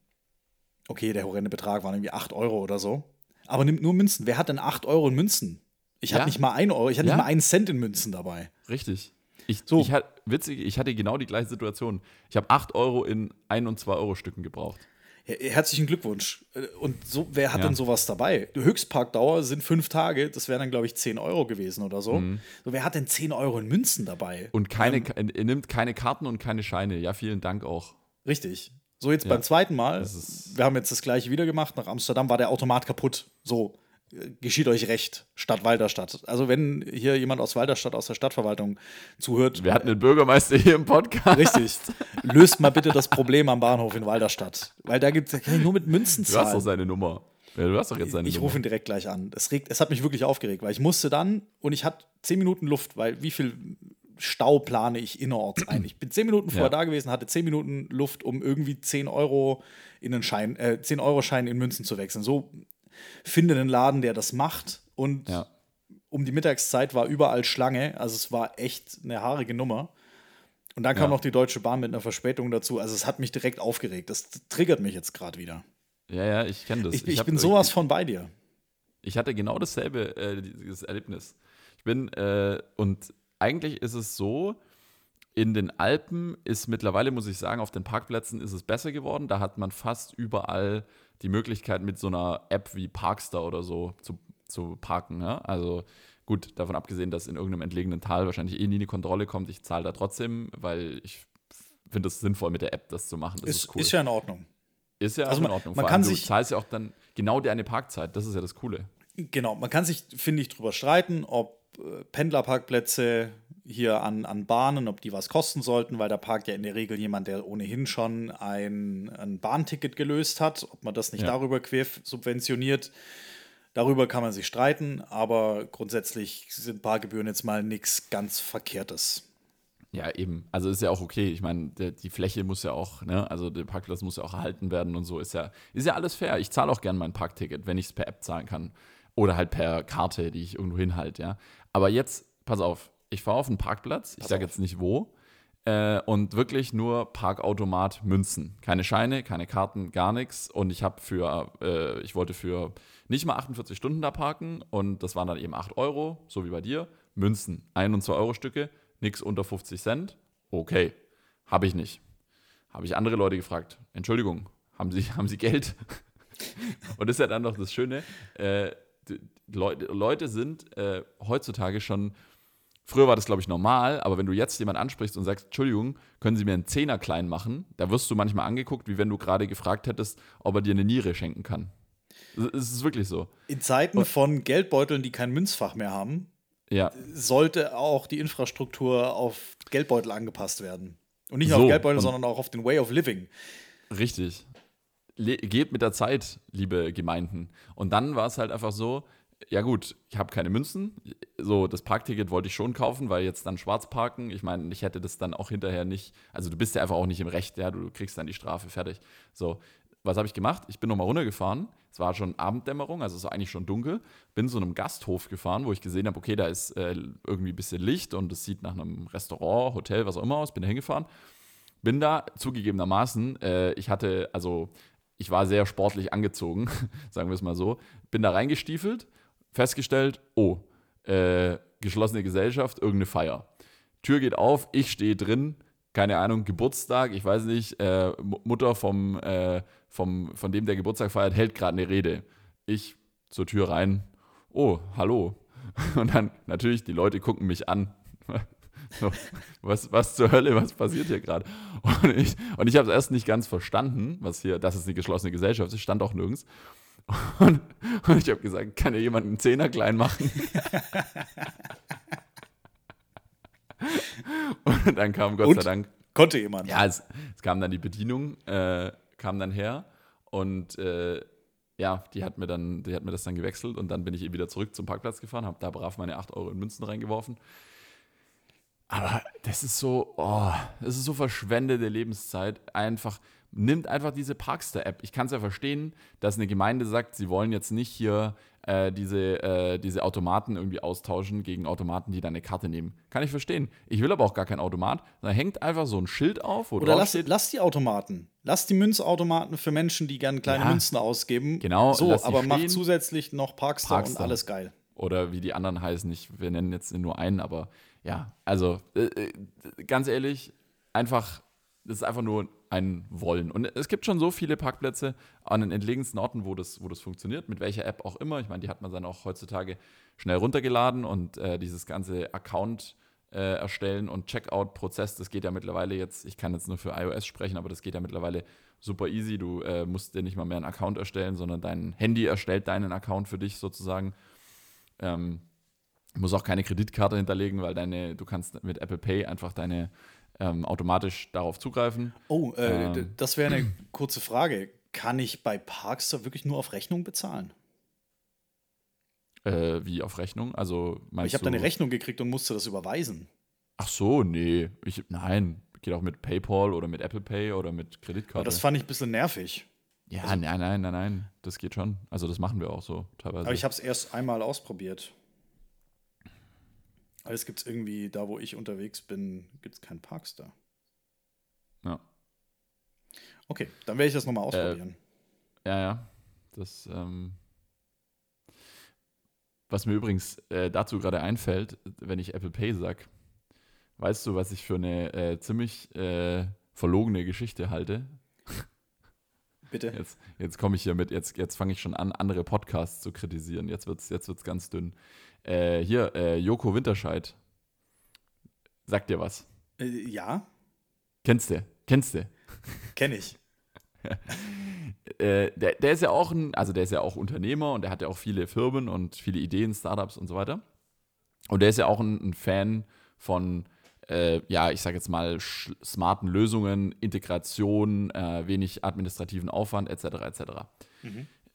Okay, der horrende Betrag waren irgendwie 8 Euro oder so. Aber nimmt nur Münzen. Wer hat denn 8 Euro in Münzen? Ich Ja. hatte nicht mal 1 Euro, ich hatte Ja. nicht mal einen Cent in Münzen dabei. Richtig. Ich, So. ich witzig, ich hatte genau die gleiche Situation. Ich habe 8 Euro in 1 und 2 Euro Stücken gebraucht. Her- Herzlichen Glückwunsch. Äh, Und so, wer hat Ja. denn sowas dabei? Die Höchstparkdauer sind fünf Tage, das wären dann, glaube ich, 10 Euro gewesen oder so. Mhm. so. Wer hat denn 10 Euro in Münzen dabei? Und keine, er nimmt keine Karten und keine Scheine. Ja, vielen Dank auch. Richtig. So, jetzt Ja. beim zweiten Mal, wir haben jetzt das gleiche wieder gemacht. Nach Amsterdam war der Automat kaputt. So, geschieht euch recht. Stadt Walderstadt. Also, wenn hier jemand aus Walderstadt, aus der Stadtverwaltung zuhört, Wir hatten den Bürgermeister hier im Podcast. richtig, löst mal bitte das Problem am Bahnhof in Walderstadt. Weil da gibt es, nur mit Münzen Du hast doch zahlen. seine Nummer. Ja, du hast doch jetzt seine Ich Nummer. rufe ihn direkt gleich an. Es, regt, es hat mich wirklich aufgeregt, weil ich musste dann und ich hatte zehn Minuten Luft, weil wie viel Stau plane ich innerorts ein? Ich bin zehn Minuten vorher Ja. da gewesen, hatte zehn Minuten Luft, um irgendwie 10 Euro in einen Schein, äh, 10 Euro Schein in Münzen zu wechseln. So finde einen Laden, der das macht und Ja. um die Mittagszeit war überall Schlange, also es war echt eine haarige Nummer. Und dann kam Ja. noch die Deutsche Bahn mit einer Verspätung dazu. Also es hat mich direkt aufgeregt. Das triggert mich jetzt gerade wieder. ja, ja, ich kenne das. Ich, ich, hab- bin sowas von bei dir. Ich hatte genau dasselbe, äh, dieses Erlebnis. Ich bin, äh, und eigentlich ist es so, in den Alpen ist mittlerweile, muss ich sagen, auf den Parkplätzen ist es besser geworden. Da hat man fast überall die Möglichkeit, mit so einer App wie Parkstar oder so zu, zu parken. Ja? Also gut, davon abgesehen, dass in irgendeinem entlegenen Tal wahrscheinlich eh nie eine Kontrolle kommt. Ich zahle da trotzdem, weil ich finde es sinnvoll, mit der App das zu machen. Das ist, Ist, cool. ist ja in Ordnung. Ist ja auch Also in Ordnung. man Vor kann allem, du sich- zahlst ja auch dann genau deine Parkzeit. Das ist ja das Coole. Genau, man kann sich, finde ich, drüber streiten, ob äh, Pendlerparkplätze hier an, an Bahnen, ob die was kosten sollten, weil da parkt ja in der Regel jemand, der ohnehin schon ein, ein Bahnticket gelöst hat, ob man das nicht Ja. darüber quer subventioniert. Darüber kann man sich streiten, aber grundsätzlich sind Parkgebühren jetzt mal nichts ganz Verkehrtes. Ja, eben. Also ist ja auch okay. Ich meine, der- die Fläche muss ja auch, ne, also der Parkplatz muss ja auch erhalten werden und so. Ist ja, ist ja alles fair. Ich zahle auch gern mein Parkticket, wenn ich es per App zahlen kann. Oder halt per Karte, die ich irgendwo hinhalte, ja. Aber jetzt, pass auf, ich fahre auf einen Parkplatz, ich sage jetzt nicht wo, äh, und wirklich nur Parkautomat Münzen. Keine Scheine, keine Karten, gar nichts. Und ich habe für, äh, ich wollte für nicht mal 48 Stunden da parken und das waren dann eben 8 Euro, so wie bei dir. Münzen, 1 und 2 Euro Stücke, nichts unter 50 Cent. Okay, habe ich nicht. Habe ich andere Leute gefragt, Entschuldigung, haben Sie, (laughs) haben Sie Geld? und das ist ja dann noch das Schöne, äh, Leute, Leute sind äh, heutzutage schon Früher war das, glaube ich, normal, aber wenn du jetzt jemanden ansprichst und sagst, Entschuldigung, können Sie mir einen Zehner klein machen, da wirst du manchmal angeguckt, wie wenn du gerade gefragt hättest, ob er dir eine Niere schenken kann. Es ist wirklich so. In Zeiten von Geldbeuteln, die kein Münzfach mehr haben, Ja, sollte auch die Infrastruktur auf Geldbeutel angepasst werden. Und nicht nur So, auf Geldbeutel, sondern auch auf den Way of Living. richtig. Le geht mit der Zeit, liebe Gemeinden. Und dann war es halt einfach so, ja gut, ich habe keine Münzen. So, das Parkticket wollte ich schon kaufen, weil jetzt dann schwarz parken. Ich meine, ich hätte das dann auch hinterher nicht, also du bist ja einfach auch nicht im Recht, ja, du kriegst dann die Strafe, fertig. So, was habe ich gemacht? Ich bin nochmal runtergefahren. Es war schon Abenddämmerung, also es war eigentlich schon dunkel. Bin zu einem Gasthof gefahren, wo ich gesehen habe, okay, da ist äh, irgendwie ein bisschen Licht und es sieht nach einem Restaurant, Hotel, was auch immer aus. Bin da hingefahren. Bin da zugegebenermaßen, äh, ich hatte, also ich war sehr sportlich angezogen, (laughs) sagen wir es mal so. Bin da reingestiefelt, festgestellt, oh, äh, geschlossene Gesellschaft, irgendeine Feier. Tür geht auf, ich stehe drin, keine Ahnung, Geburtstag, ich weiß nicht, äh, Mu- Mutter vom, äh, vom, von dem, der Geburtstag feiert, hält gerade eine Rede. Ich zur Tür rein, oh, hallo. (laughs) Und dann natürlich, die Leute gucken mich an. (laughs) Was, was zur Hölle, was passiert hier gerade? Und ich, und ich habe es erst nicht ganz verstanden, was hier, dass es eine geschlossene Gesellschaft ist, stand auch nirgends. Und, und ich habe gesagt, kann ja jemand einen Zehner klein machen? Und dann kam Gott Und? sei Dank Konnte jemand. ja, es, es kam dann die Bedienung, äh, kam dann her und äh, ja, die hat, mir dann, die hat mir das dann gewechselt und dann bin ich eben wieder zurück zum Parkplatz gefahren, habe da brav meine 8 Euro in Münzen reingeworfen. Aber das ist so, oh, das ist so verschwendete Lebenszeit. Einfach, nimmt einfach diese Parkster-App. Ich kann es ja verstehen, dass eine Gemeinde sagt, sie wollen jetzt nicht hier äh, diese, äh, diese Automaten irgendwie austauschen gegen Automaten, die deine Karte nehmen. Kann ich verstehen. Ich will aber auch gar keinen Automat. Da hängt einfach so ein Schild auf, Oder lass, lass die Automaten. Lass die Münzautomaten für Menschen, die gerne kleine Ja. Münzen ausgeben. Genau, So, aber mach zusätzlich noch Parkstar, Parkstar. und alles geil. oder wie die anderen heißen. Ich, wir nennen jetzt nur einen, aber ja, also äh, äh, ganz ehrlich, einfach, das ist einfach nur ein Wollen. Und es gibt schon so viele Parkplätze an den entlegensten Orten, wo das, wo das funktioniert, mit welcher App auch immer. Ich meine, die hat man dann auch heutzutage schnell runtergeladen und äh, dieses ganze Account äh, erstellen und Checkout-Prozess, das geht ja mittlerweile jetzt, ich kann jetzt nur für iOS sprechen, aber das geht ja mittlerweile super easy. Du äh, musst dir nicht mal mehr einen Account erstellen, sondern dein Handy erstellt deinen Account für dich sozusagen. Ähm, muss auch keine Kreditkarte hinterlegen, weil deine, du kannst mit Apple Pay einfach deine ähm, automatisch darauf zugreifen. Oh, äh, Ähm. das wäre eine kurze Frage. Kann ich bei Parkstar wirklich nur auf Rechnung bezahlen? Äh, wie auf Rechnung? Also ich habe du, da eine Rechnung gekriegt und musste das überweisen. Ach so, nee. Ich, nein, geht auch mit PayPal oder mit Apple Pay oder mit Aber Kreditkarte. das fand ich ein bisschen nervig. ja, nein, nein, nein, nein. Das geht schon. Also das machen wir auch so teilweise. Aber ich habe es erst einmal ausprobiert. Alles gibt es irgendwie, da wo ich unterwegs bin, gibt es keinen Parkstar. ja. Okay, dann werde ich das nochmal ausprobieren. Ja, ja. Das, ähm, was mir übrigens äh, dazu gerade einfällt, wenn ich Apple Pay sag, weißt du, was ich für eine äh, ziemlich äh, verlogene Geschichte halte? Bitte. (laughs) Jetzt, jetzt komme ich hier mit, jetzt, jetzt fange ich schon an, andere Podcasts zu kritisieren. Jetzt wird es jetzt wird's ganz dünn. Äh, hier, äh, Joko Winterscheid. Sagt dir was? Äh, ja, Kennst du? Kennst du? kenne ich. (laughs) äh, der, der ist ja auch ein, also der ist ja auch Unternehmer und der hat ja auch viele Firmen und viele Ideen, Startups und so weiter. Und der ist ja auch ein, ein Fan von, äh, ja, ich sage jetzt mal, smarten Lösungen, Integration, äh, wenig administrativen Aufwand, etc. etc.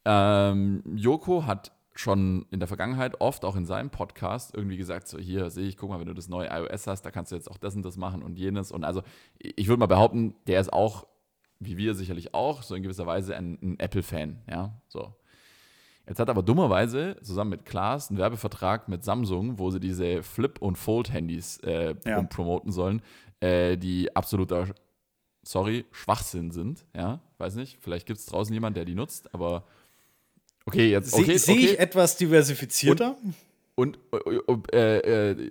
Ähm, Joko hat schon in der Vergangenheit oft auch in seinem Podcast irgendwie gesagt, so hier sehe ich, guck mal, wenn du das neue iOS hast, da kannst du jetzt auch das und das machen und jenes. Und also ich würde mal behaupten, der ist auch, wie wir sicherlich auch, so in gewisser Weise ein, ein Apple-Fan, ja, so. Jetzt hat aber dummerweise zusammen mit Klaas einen Werbevertrag mit Samsung, wo sie diese Flip- und Fold-Handys äh, Ja. prom- promoten sollen, äh, die absoluter, sorry, Schwachsinn sind, ja, weiß nicht, vielleicht gibt es draußen jemand, der die nutzt, aber okay, jetzt, okay, Sehe okay. ich etwas diversifizierter? Und äh, äh,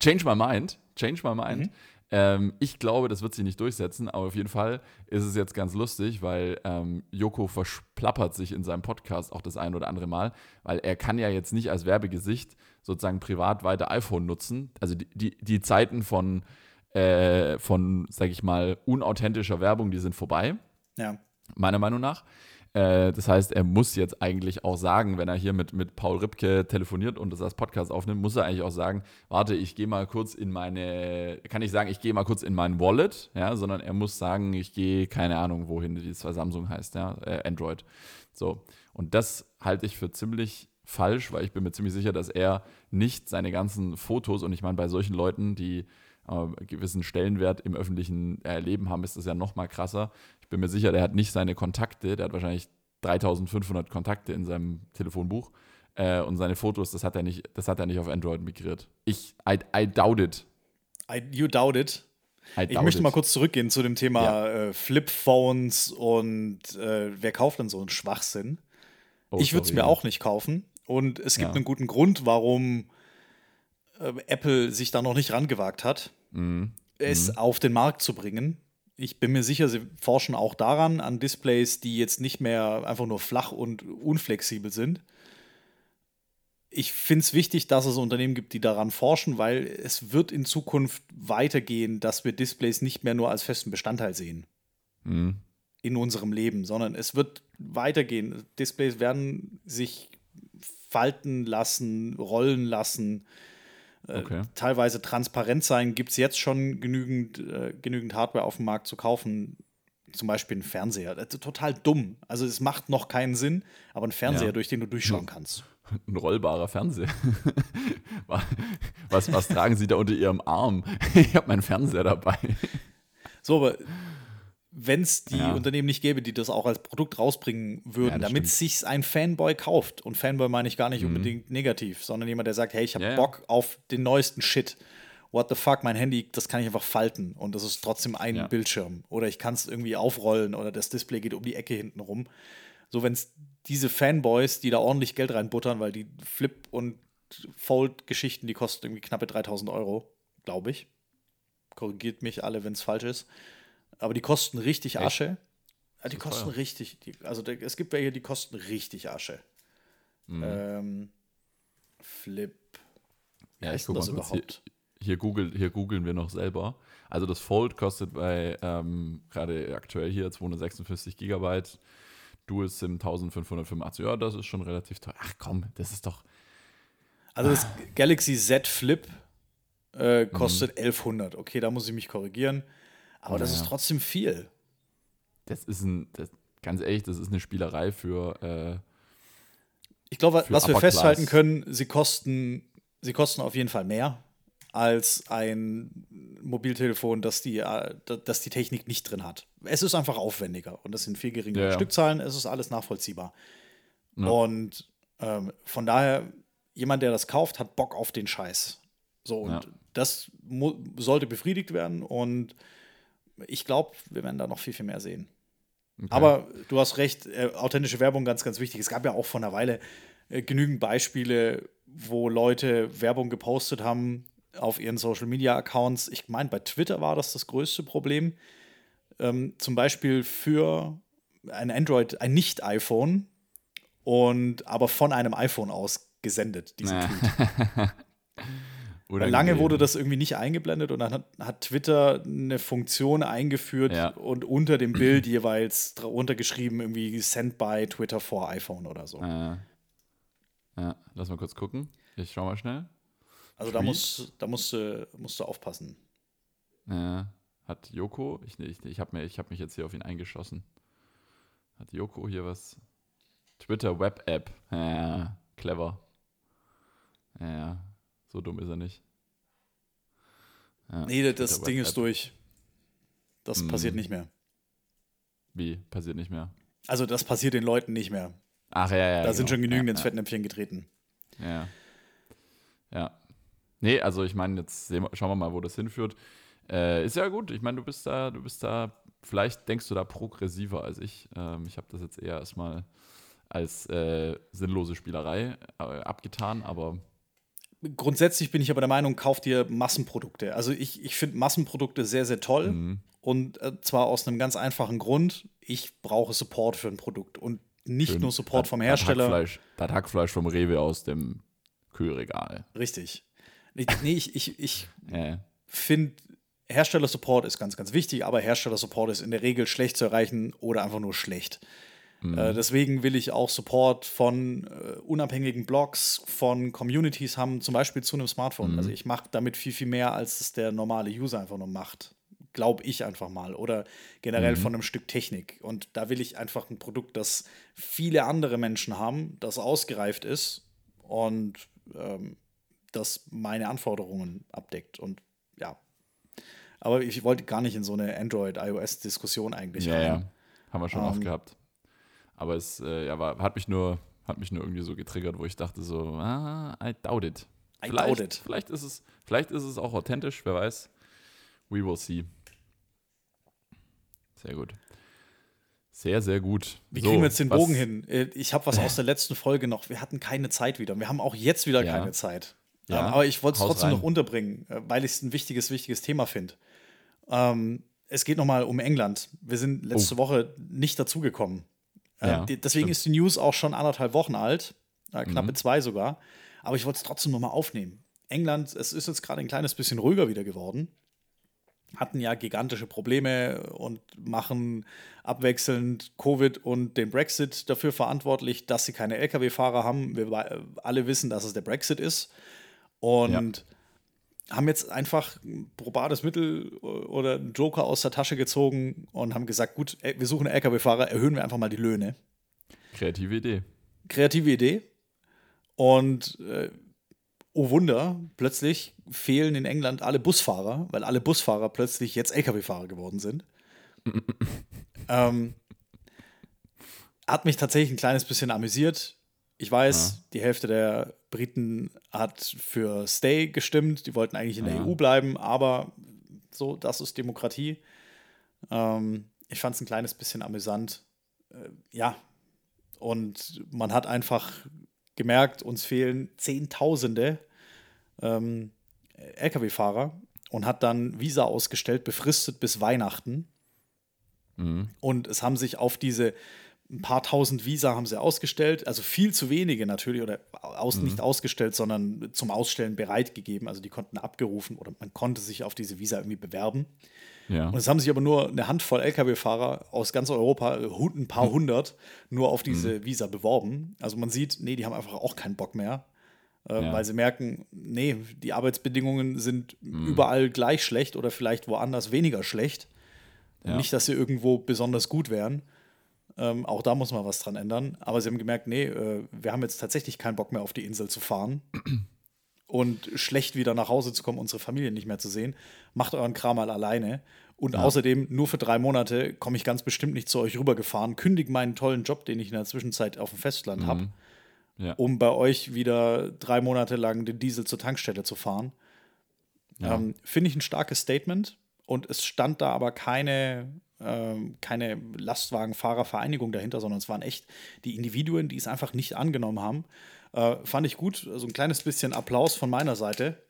change my mind, change my mind. Ähm, ich glaube, das wird sie nicht durchsetzen, aber auf jeden Fall ist es jetzt ganz lustig, weil ähm, Joko versplappert sich in seinem Podcast auch das ein oder andere Mal, weil er kann ja jetzt nicht als Werbegesicht sozusagen privat weiter iPhone nutzen. Also die, die, die Zeiten von, äh, von, sag ich mal, unauthentischer Werbung, die sind vorbei Ja. meiner Meinung nach. Äh, das heißt, er muss jetzt eigentlich auch sagen, wenn er hier mit, mit Paul Ripke telefoniert und das als Podcast aufnimmt, muss er eigentlich auch sagen, warte, ich gehe mal kurz in meine, kann ich sagen, ich gehe mal kurz in mein Wallet, ja, sondern er muss sagen, ich gehe, keine Ahnung, wohin die zwar Samsung heißt, ja, äh, Android. So. Und das halte ich für ziemlich falsch, weil ich bin mir ziemlich sicher, dass er nicht seine ganzen Fotos, und ich meine, bei solchen Leuten, die äh, gewissen Stellenwert im öffentlichen äh, Leben haben, ist das ja noch mal krasser. Ich bin mir sicher, der hat nicht seine Kontakte, der hat wahrscheinlich 3500 Kontakte in seinem Telefonbuch äh, und seine Fotos, das hat er nicht, das hat er nicht auf Android migriert. Ich, I, I doubt it. I, you doubt it. I Ich doubt möchte it. mal kurz zurückgehen zu dem Thema Ja. äh, Flipphones und äh, wer kauft denn so einen Schwachsinn? Oh, ich würde es mir auch nicht kaufen. Und es gibt Ja. einen guten Grund, warum äh, Apple sich da noch nicht rangewagt hat, Mhm. es auf den Markt zu bringen. Ich bin mir sicher, sie forschen auch daran, an Displays, die jetzt nicht mehr einfach nur flach und unflexibel sind. Ich finde es wichtig, dass es Unternehmen gibt, die daran forschen, weil es wird in Zukunft weitergehen, dass wir Displays nicht mehr nur als festen Bestandteil sehen Mhm. in unserem Leben, sondern es wird weitergehen. Displays werden sich falten lassen, rollen lassen, Okay. teilweise transparent sein. Gibt es jetzt schon genügend, äh, genügend Hardware auf dem Markt zu kaufen? Zum Beispiel ein Fernseher. Das ist total dumm. Also es macht noch keinen Sinn, aber ein Fernseher, Ja. durch den du durchschauen kannst. (laughs) Ein rollbarer Fernseher. (laughs) was, was tragen Sie da unter Ihrem Arm? (laughs) Ich habe meinen Fernseher dabei. So, aber wenn es die Ja. Unternehmen nicht gäbe, die das auch als Produkt rausbringen würden, Ja, damit sich ein Fanboy kauft. Und Fanboy meine ich gar nicht Mhm. unbedingt negativ, sondern jemand, der sagt, hey, ich habe ja. Bock auf den neuesten Shit. What the fuck, mein Handy, das kann ich einfach falten und das ist trotzdem ein Ja. Bildschirm. Oder ich kann es irgendwie aufrollen oder das Display geht um die Ecke hinten rum. So, wenn es diese Fanboys, die da ordentlich Geld reinbuttern, weil die Flip- und Fold-Geschichten, die kosten irgendwie knappe 3000 Euro, glaube ich. Korrigiert mich alle, wenn es falsch ist. Aber die kosten richtig Echt? Asche. Ja, die kosten teuer? richtig. Die, also da, es gibt welche, die kosten richtig Asche. Mhm. Ähm, Flip. Wie Ja, ich guck das mal kurz hier, überhaupt? hier, google, hier googeln wir noch selber. Also das Fold kostet bei ähm, gerade aktuell hier 256 Gigabyte, Dual SIM 1585. Ja, das ist schon relativ teuer. Ach komm, das ist doch. Also das Galaxy Z Flip äh, Mhm. kostet 1100. Okay, da muss ich mich korrigieren. Aber das ist trotzdem viel. Das ist ein, das, ganz ehrlich, das ist eine Spielerei für. Äh, Ich glaube, was wir festhalten können, sie kosten, sie kosten auf jeden Fall mehr als ein Mobiltelefon, das die, äh, da- das die Technik nicht drin hat. Es ist einfach aufwendiger und das sind viel geringere Ja. Stückzahlen, es ist alles nachvollziehbar. Ja. Und ähm, von daher, jemand, der das kauft, hat Bock auf den Scheiß. So, und Ja. das sollte befriedigt werden und ich glaube, wir werden da noch viel, viel mehr sehen. okay. Aber du hast recht, äh, authentische Werbung ganz, ganz wichtig. Es gab ja auch vor einer Weile äh, genügend Beispiele, wo Leute Werbung gepostet haben auf ihren Social Media Accounts. Ich meine, bei Twitter war das das größte Problem. Ähm, zum Beispiel für ein Android, ein Nicht-iPhone und aber von einem iPhone aus gesendet, diesen Nee. Tweet. (laughs) Lange wurde das irgendwie nicht eingeblendet und dann hat, hat Twitter eine Funktion eingeführt Ja. und unter dem Bild jeweils drunter geschrieben, irgendwie sent by Twitter for iPhone oder so. Äh, ja, lass mal kurz gucken. Ich schau mal schnell. also da, Tweet? musst, da musst, du, musst du aufpassen. Äh, hat Joko, ich, ich, ich habe hab mich jetzt hier auf ihn eingeschossen. Hat Joko hier was? Twitter Web App. Ja, clever. Ja, so dumm ist er nicht. Ja, Nee, das Ding ist durch. Das Mhm. passiert nicht mehr. Wie? Passiert nicht mehr. Also das passiert den Leuten nicht mehr. Ach ja, ja. da sind genau. schon genügend ja, ins. Fettnäpfchen getreten. Ja. Ja. Nee, also ich meine, jetzt sehen schauen wir mal, wo das hinführt. Äh, ist ja gut. Ich meine, du bist da, du bist da, vielleicht denkst du da progressiver als ich. Ähm, ich habe das jetzt eher erstmal als äh, sinnlose Spielerei äh, abgetan, aber Grundsätzlich bin ich aber der Meinung, kauf dir Massenprodukte. Also ich, ich finde Massenprodukte sehr, sehr toll. mhm. Und äh, zwar aus einem ganz einfachen Grund. Ich brauche Support für ein Produkt. Und nicht schön. nur Support Das- vom das Hersteller. Hackfleisch, das Hackfleisch vom Rewe aus dem Kühlregal. Richtig. Ich, nee, ich, ich, ich (laughs) Ja, finde, Hersteller-Support ist ganz, ganz wichtig, aber Hersteller-Support ist in der Regel schlecht zu erreichen oder einfach nur schlecht. Mhm. Äh, deswegen will ich auch Support von äh, unabhängigen Blogs, von Communities haben, zum Beispiel zu einem Smartphone. Mhm. Also ich mache damit viel, viel mehr, als es der normale User einfach nur macht. Glaube ich einfach mal. Oder generell Mhm. von einem Stück Technik. Und da will ich einfach ein Produkt, das viele andere Menschen haben, das ausgereift ist und ähm, das meine Anforderungen abdeckt. Und ja. Aber ich wollte gar nicht in so eine Android-iOS-Diskussion eigentlich ja, rein. ja. Haben wir schon oft Ähm, gehabt. Aber es äh, ja, war, hat, mich nur, hat mich nur irgendwie so getriggert, wo ich dachte so, ah, I doubt it. I vielleicht, doubt it. Vielleicht ist, es, vielleicht ist es auch authentisch, wer weiß. We will see. Sehr gut. Sehr, sehr gut. Wie So, kriegen wir jetzt den was- Bogen hin? Äh, Ich habe was aus der letzten Folge noch. Wir hatten keine Zeit wieder. Wir haben auch jetzt wieder Ja. keine Zeit. Ja, Ähm, aber ich wollte es trotzdem rein. noch unterbringen, äh, weil ich es ein wichtiges, wichtiges Thema finde. Ähm, es geht nochmal um England. Wir sind letzte Woche nicht dazugekommen. Äh, Oh. Ja, deswegen stimmt. ist die News auch schon anderthalb Wochen alt. Äh, knappe Mhm. zwei sogar. Aber ich wollte es trotzdem nochmal aufnehmen. England, es ist jetzt gerade ein kleines bisschen ruhiger wieder geworden. Hatten ja gigantische Probleme und machen abwechselnd Covid und den Brexit dafür verantwortlich, dass sie keine Lkw-Fahrer haben. Wir alle wissen, dass es der Brexit ist. Und haben jetzt einfach ein probades Mittel oder einen Joker aus der Tasche gezogen und haben gesagt, gut, wir suchen Lkw-Fahrer, erhöhen wir einfach mal die Löhne. Kreative Idee. Kreative Idee. Und äh, oh Wunder, plötzlich fehlen in England alle Busfahrer, weil alle Busfahrer plötzlich jetzt Lkw-Fahrer geworden sind. (laughs) ähm, hat mich tatsächlich ein kleines bisschen amüsiert. Ich weiß, Ja. die Hälfte der Briten hat für Stay gestimmt. Die wollten eigentlich in der Ja. EU bleiben, aber so, das ist Demokratie. Ähm, ich fand es ein kleines bisschen amüsant. Äh, ja, und man hat einfach gemerkt, uns fehlen Zehntausende ähm, Lkw-Fahrer und hat dann Visa ausgestellt, befristet bis Weihnachten. Mhm. Und es haben sich auf diese ein paar tausend Visa haben sie ausgestellt, also viel zu wenige natürlich, oder aus, Mhm. nicht ausgestellt, sondern zum Ausstellen bereitgegeben. Also die konnten abgerufen oder man konnte sich auf diese Visa irgendwie bewerben. Ja. Und es haben sich aber nur eine Handvoll Lkw-Fahrer aus ganz Europa, ein paar hundert, nur auf diese Visa beworben. Also man sieht, nee, die haben einfach auch keinen Bock mehr, äh, Ja. weil sie merken, nee, die Arbeitsbedingungen sind überall gleich schlecht oder vielleicht woanders weniger schlecht. Ja. Nicht, dass sie irgendwo besonders gut wären. Ähm, auch da muss man was dran ändern. Aber sie haben gemerkt, nee, äh, wir haben jetzt tatsächlich keinen Bock mehr auf die Insel zu fahren (clears throat) und schlecht wieder nach Hause zu kommen, unsere Familie nicht mehr zu sehen. Macht euren Kram mal alleine. Und außerdem, nur für drei Monate komme ich ganz bestimmt nicht zu euch rübergefahren, kündige meinen tollen Job, den ich in der Zwischenzeit auf dem Festland habe, Ja. um bei euch wieder drei Monate lang den Diesel zur Tankstelle zu fahren. Ja. Ähm, Finde ich ein starkes Statement. Und es stand da aber keine, keine Lastwagenfahrervereinigung dahinter, sondern es waren echt die Individuen, die es einfach nicht angenommen haben. Äh, fand ich gut. Also ein kleines bisschen Applaus von meiner Seite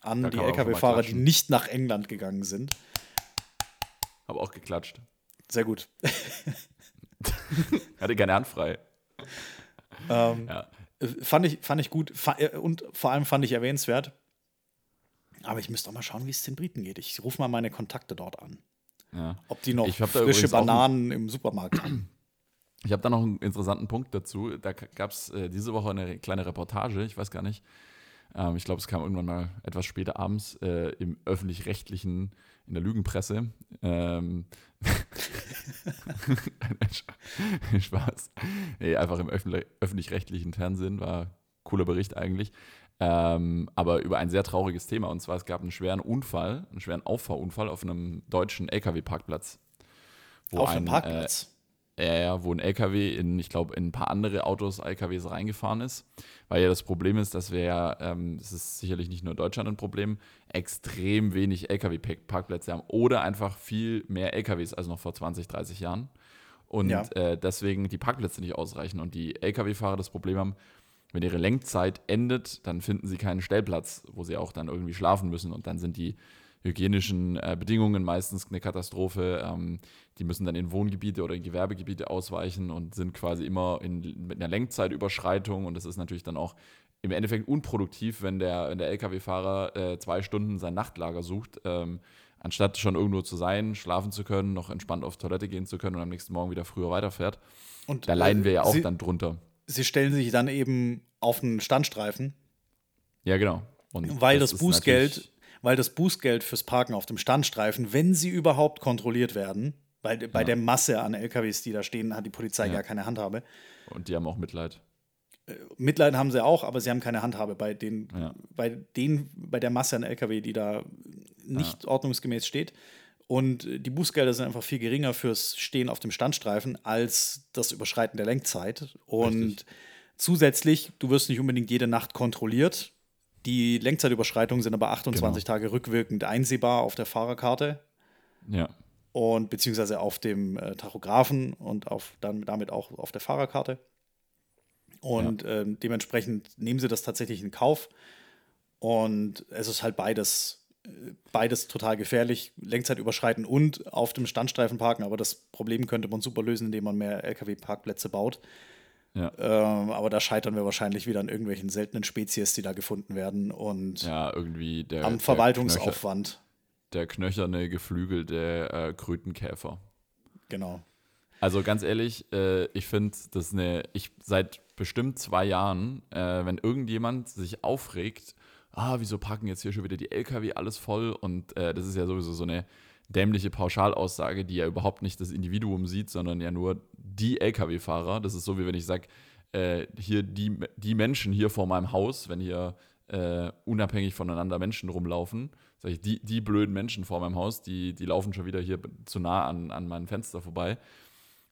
an Da die Lkw-Fahrer, die nicht nach England gegangen sind. Habe auch geklatscht. Sehr gut. (laughs) Hatte keine Hand frei. ähm, Ja. fand, ich, fand ich gut. Äh, und vor allem fand ich erwähnenswert. Aber ich müsste auch mal schauen, wie es den Briten geht. Ich rufe mal meine Kontakte dort an. Ja. Ob die noch Ich hab da frische Bananen im Supermarkt haben. Ich habe da noch einen interessanten Punkt dazu. Da gab es äh, diese Woche eine kleine Reportage, ich weiß gar nicht. Ähm, ich glaube, es kam irgendwann mal etwas später abends äh, im öffentlich-rechtlichen, in der Lügenpresse. Ähm, (laughs) Spaß. Nee, einfach im öffentlich- öffentlich-rechtlichen Fernsehen war cooler Bericht eigentlich. Ähm, aber über ein sehr trauriges Thema. Und zwar, es gab einen schweren Unfall, einen schweren Auffahrunfall auf einem deutschen LKW-Parkplatz. wo Auf dem ein, Parkplatz. Äh, ja, ja, wo ein LKW in, ich glaube, in ein paar andere Autos, LKWs reingefahren ist. Weil ja das Problem ist, dass wir ja, ähm, das ist sicherlich nicht nur in Deutschland ein Problem, extrem wenig LKW-Parkplätze haben oder einfach viel mehr LKWs als noch vor 20, 30 Jahren. Und Ja. äh, deswegen die Parkplätze nicht ausreichen und die LKW-Fahrer das Problem haben, wenn ihre Lenkzeit endet, dann finden sie keinen Stellplatz, wo sie auch dann irgendwie schlafen müssen und dann sind die hygienischen äh, Bedingungen meistens eine Katastrophe. Ähm, die müssen dann in Wohngebiete oder in Gewerbegebiete ausweichen und sind quasi immer in, mit einer Lenkzeitüberschreitung und das ist natürlich dann auch im Endeffekt unproduktiv, wenn der, wenn der Lkw-Fahrer äh, zwei Stunden sein Nachtlager sucht, ähm, anstatt schon irgendwo zu sein, schlafen zu können, noch entspannt auf Toilette gehen zu können und am nächsten Morgen wieder früher weiterfährt. Und, Da leiden wir ja äh, auch sie, dann drunter. Sie stellen sich dann eben auf einen Standstreifen, Ja, genau. Und weil das, ist Bußgeld, weil das Bußgeld fürs Parken auf dem Standstreifen, wenn sie überhaupt kontrolliert werden, bei, bei Ja. der Masse an LKWs, die da stehen, hat die Polizei Ja. gar keine Handhabe. Und die haben auch Mitleid. Mitleid haben sie auch, aber sie haben keine Handhabe bei den, Ja. bei den, bei der Masse an LKW, die da nicht ordnungsgemäß steht. Und die Bußgelder sind einfach viel geringer fürs Stehen auf dem Standstreifen als das Überschreiten der Lenkzeit. Und Richtig. zusätzlich, du wirst nicht unbedingt jede Nacht kontrolliert. Die Lenkzeitüberschreitungen sind aber 28 Genau. Tage rückwirkend einsehbar auf der Fahrerkarte Ja. und beziehungsweise auf dem äh, Tachografen und auf, dann, damit auch auf der Fahrerkarte. Und ähm, dementsprechend nehmen sie das tatsächlich in Kauf. Und es ist halt beides, äh, beides total gefährlich. Lenkzeit überschreiten und auf dem Standstreifen parken. Aber das Problem könnte man super lösen, indem man mehr Lkw-Parkplätze baut. Ja. Ähm, aber da scheitern wir wahrscheinlich wieder an irgendwelchen seltenen Spezies, die da gefunden werden. Und Ja, irgendwie der, am der, Verwaltungsaufwand. Knöcher, der knöcherne, geflügelte äh, Krötenkäfer. Genau. Also ganz ehrlich, äh, ich finde das eine, ich seit bestimmt zwei Jahren, äh, wenn irgendjemand sich aufregt, ah, wieso parken jetzt hier schon wieder die LKW alles voll und äh, das ist ja sowieso so eine dämliche Pauschalaussage, die ja überhaupt nicht das Individuum sieht, sondern ja nur die LKW-Fahrer. Das ist so, wie wenn ich sage, äh, hier die, die Menschen hier vor meinem Haus, wenn hier äh, unabhängig voneinander Menschen rumlaufen. Sag ich, die, die blöden Menschen vor meinem Haus, die, die laufen schon wieder hier zu nah an, an meinem Fenster vorbei.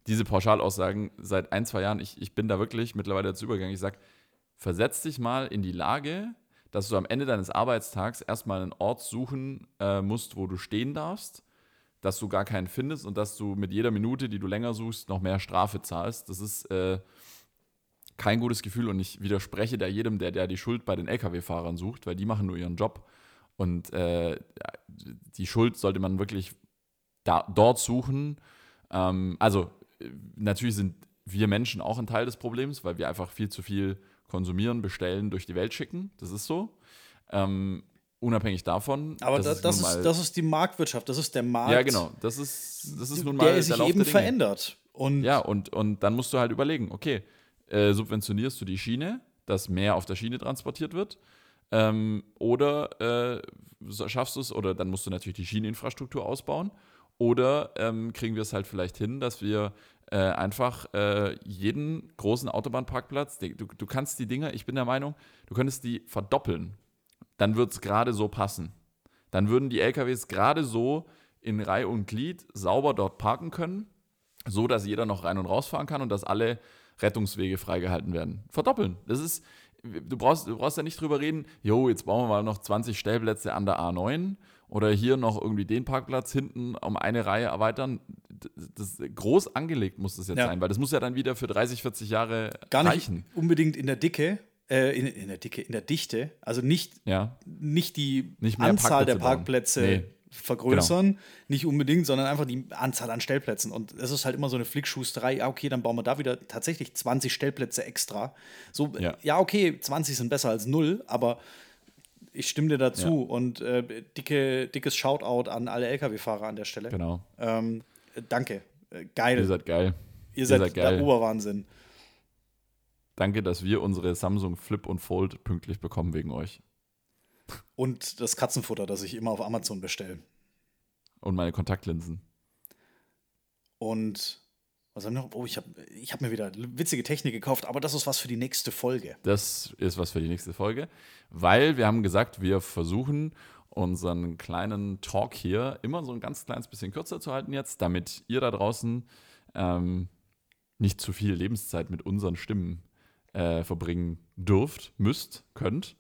Diese Pauschalaussagen seit ein, zwei Jahren, ich, ich bin da wirklich mittlerweile dazu übergegangen. Ich sage, versetz dich mal in die Lage, dass du am Ende deines Arbeitstags erstmal einen Ort suchen äh, musst, wo du stehen darfst, dass du gar keinen findest und dass du mit jeder Minute, die du länger suchst, noch mehr Strafe zahlst. Das ist äh, kein gutes Gefühl und ich widerspreche da jedem, der, der die Schuld bei den Lkw-Fahrern sucht, weil die machen nur ihren Job. Und äh, die Schuld sollte man wirklich da, dort suchen. Ähm, also natürlich sind wir Menschen auch ein Teil des Problems, weil wir einfach viel zu viel konsumieren, bestellen, durch die Welt schicken. Das ist so. Ähm, unabhängig davon. Aber das, das, ist, das ist die Marktwirtschaft, das ist der Markt. Ja, genau. Das ist, das ist nun mal der sich der eben verändert. Und ja, und, und dann musst du halt überlegen, okay, äh, subventionierst du die Schiene, dass mehr auf der Schiene transportiert wird, ähm, oder äh, schaffst du es, oder dann musst du natürlich die Schieneninfrastruktur ausbauen, oder ähm, kriegen wir es halt vielleicht hin, dass wir äh, einfach äh, jeden großen Autobahnparkplatz, du, du kannst die Dinger, ich bin der Meinung, du könntest die verdoppeln. Dann wird es gerade so passen. Dann würden die LKWs gerade so in Reihe und Glied sauber dort parken können, so dass jeder noch rein und rausfahren kann und dass alle Rettungswege freigehalten werden. Verdoppeln. Das ist, du brauchst, du brauchst ja nicht drüber reden, jo, jetzt bauen wir mal noch 20 Stellplätze an der A9 oder hier noch irgendwie den Parkplatz hinten um eine Reihe erweitern. Das, groß angelegt muss das jetzt ja. sein, weil das muss ja dann wieder für 30, 40 Jahre Gar reichen. nicht unbedingt in der Dicke, äh, in, in, der Dicke, in der Dichte, also nicht, ja. nicht die nicht Anzahl Parkplätze der Parkplätze nee. vergrößern, genau. nicht unbedingt, sondern einfach die Anzahl an Stellplätzen. Und es ist halt immer so eine Flickschusterei, ja, okay, dann bauen wir da wieder tatsächlich 20 Stellplätze extra. So, ja, ja okay, 20 sind besser als null, aber ich stimme dir dazu ja. und äh, dicke, dickes Shoutout an alle Lkw-Fahrer an der Stelle. Genau. Ähm, danke. Äh, geil. Ihr seid geil. Ihr, Ihr seid, seid geil. der Oberwahnsinn. Danke, dass wir unsere Samsung Flip und Fold pünktlich bekommen wegen euch. Und das Katzenfutter, das ich immer auf Amazon bestelle. Und meine Kontaktlinsen. Und was haben wir noch? Oh, ich habe ich hab mir wieder witzige Technik gekauft, aber das ist was für die nächste Folge. Das ist was für die nächste Folge, weil wir haben gesagt, wir versuchen unseren kleinen Talk hier immer so ein ganz kleines bisschen kürzer zu halten jetzt, damit ihr da draußen ähm, nicht zu viel Lebenszeit mit unseren Stimmen äh, verbringen dürft, müsst, könnt,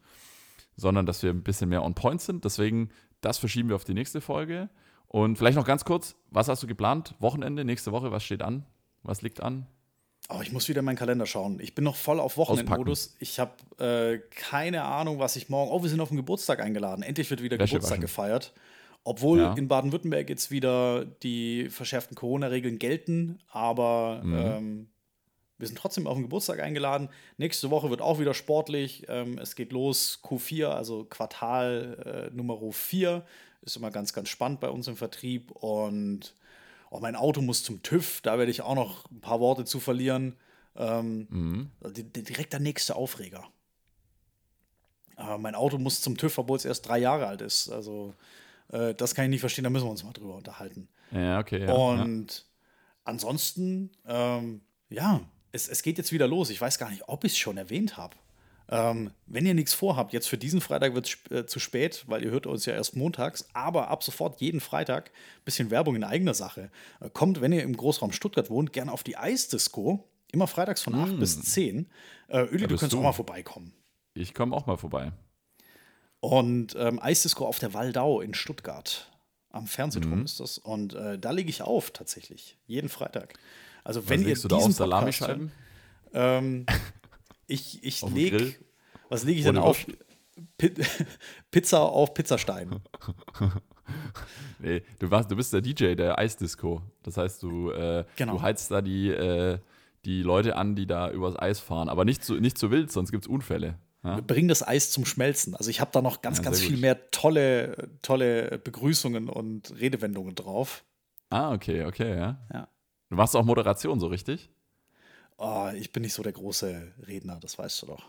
sondern dass wir ein bisschen mehr on point sind. Deswegen, das verschieben wir auf die nächste Folge. Und vielleicht noch ganz kurz, was hast du geplant? Wochenende, nächste Woche, was steht an? Was liegt an? Oh, ich muss wieder in meinen Kalender schauen. Ich bin noch voll auf Wochenendmodus. Ich habe äh, keine Ahnung, was ich morgen. Oh, wir sind auf den Geburtstag eingeladen. Endlich wird wieder Wäsche Geburtstag waschen. gefeiert. Obwohl ja. in Baden-Württemberg jetzt wieder die verschärften Corona-Regeln gelten, aber mhm. ähm, wir sind trotzdem auf den Geburtstag eingeladen. Nächste Woche wird auch wieder sportlich. Ähm, es geht los, Q4, also Quartal äh, Nummer 4. Ist immer ganz, ganz spannend bei uns im Vertrieb. Und oh, mein Auto muss zum TÜV, da werde ich auch noch ein paar Worte zu verlieren. Ähm, mhm. Direkt der nächste Aufreger. Aber mein Auto muss zum TÜV, obwohl es erst drei Jahre alt ist. Also äh, das kann ich nicht verstehen, da müssen wir uns mal drüber unterhalten. Ja, okay. Ja, Und ja. ansonsten, ähm, ja, es, es geht jetzt wieder los. Ich weiß gar nicht, ob ich es schon erwähnt habe. Ähm, wenn ihr nichts vorhabt, jetzt für diesen Freitag wird es äh, zu spät, weil ihr hört uns ja erst montags, aber ab sofort jeden Freitag ein bisschen Werbung in eigener Sache. Äh, kommt, wenn ihr im Großraum Stuttgart wohnt, gerne auf die Eisdisco. Immer freitags von mm. 8 bis 10. Äh, Öli, du kannst du. auch mal vorbeikommen. Ich komme auch mal vorbei. Und ähm, Eisdisco auf der Waldau in Stuttgart. Am Fernsehturm mhm. ist das. Und äh, da lege ich auf tatsächlich. Jeden Freitag. Also, Was wenn ihr du da auf Salamischeiben? Ähm, Ich, ich lege. Was lege ich denn auf? (laughs) Pizza auf Pizzastein. (laughs) nee, du, warst, du bist der DJ der Eisdisco. Das heißt, du, äh, genau. du heizt da die, äh, die Leute an, die da übers Eis fahren. Aber nicht zu, nicht zu wild, sonst gibt es Unfälle. Ja? Bring das Eis zum Schmelzen. Also ich habe da noch ganz, ja, ganz viel gut. mehr tolle, tolle Begrüßungen und Redewendungen drauf. Ah, okay, okay, ja. ja. Du machst auch Moderation so richtig? Oh, ich bin nicht so der große Redner, das weißt du doch.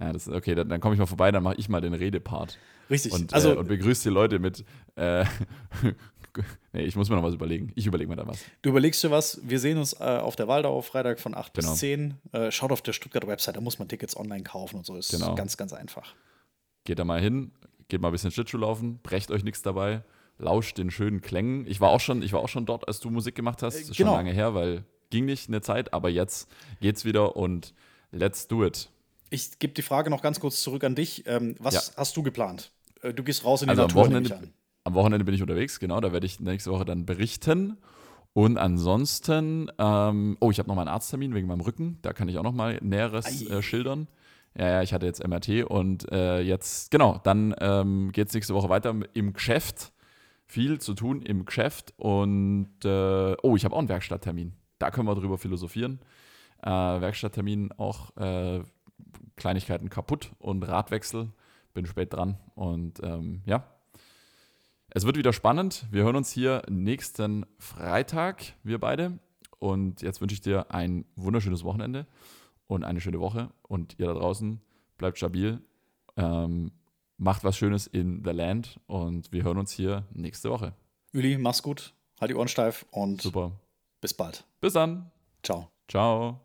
Ja, das ist okay, dann, dann komme ich mal vorbei, dann mache ich mal den Redepart. Richtig. Und, also, äh, und begrüße die Leute mit äh, (laughs) nee, ich muss mir noch was überlegen. Ich überlege mir da was. Du überlegst dir was. Wir sehen uns äh, auf der Waldau Freitag von 8 Genau. bis 10. Äh, schaut auf der Stuttgarter Website, da muss man Tickets online kaufen und so. Ist Genau. ganz, ganz einfach. Geht da mal hin, geht mal ein bisschen Schlittschuh laufen, brecht euch nichts dabei, lauscht den schönen Klängen. Ich war auch schon, ich war auch schon dort, als du Musik gemacht hast. Ist genau. schon lange her, weil ging nicht eine Zeit, aber jetzt geht's wieder und let's do it. Ich gebe die Frage noch ganz kurz zurück an dich. Ähm, was Ja. hast du geplant? Äh, du gehst raus in die Also am Natur, nehme Wochenende, am Wochenende bin ich unterwegs, genau, da werde ich nächste Woche dann berichten. Und ansonsten, ähm, oh, ich habe noch mal einen Arzttermin wegen meinem Rücken, da kann ich auch noch mal Näheres äh, schildern. Ja, ja, ich hatte jetzt MRT und äh, jetzt, genau, dann ähm, geht es nächste Woche weiter im Geschäft. Viel zu tun im Geschäft und, äh, oh, ich habe auch einen Werkstatttermin. Da können wir drüber philosophieren. Äh, Werkstatttermin auch äh, Kleinigkeiten kaputt und Radwechsel. Bin spät dran und ähm, ja, es wird wieder spannend. Wir hören uns hier nächsten Freitag, wir beide. Und jetzt wünsche ich dir ein wunderschönes Wochenende und eine schöne Woche. Und ihr da draußen, bleibt stabil, ähm, macht was Schönes in The Land und wir hören uns hier nächste Woche. Uli, mach's gut. Halt die Ohren steif und Super. Bis bald. Bis dann. Ciao. Ciao.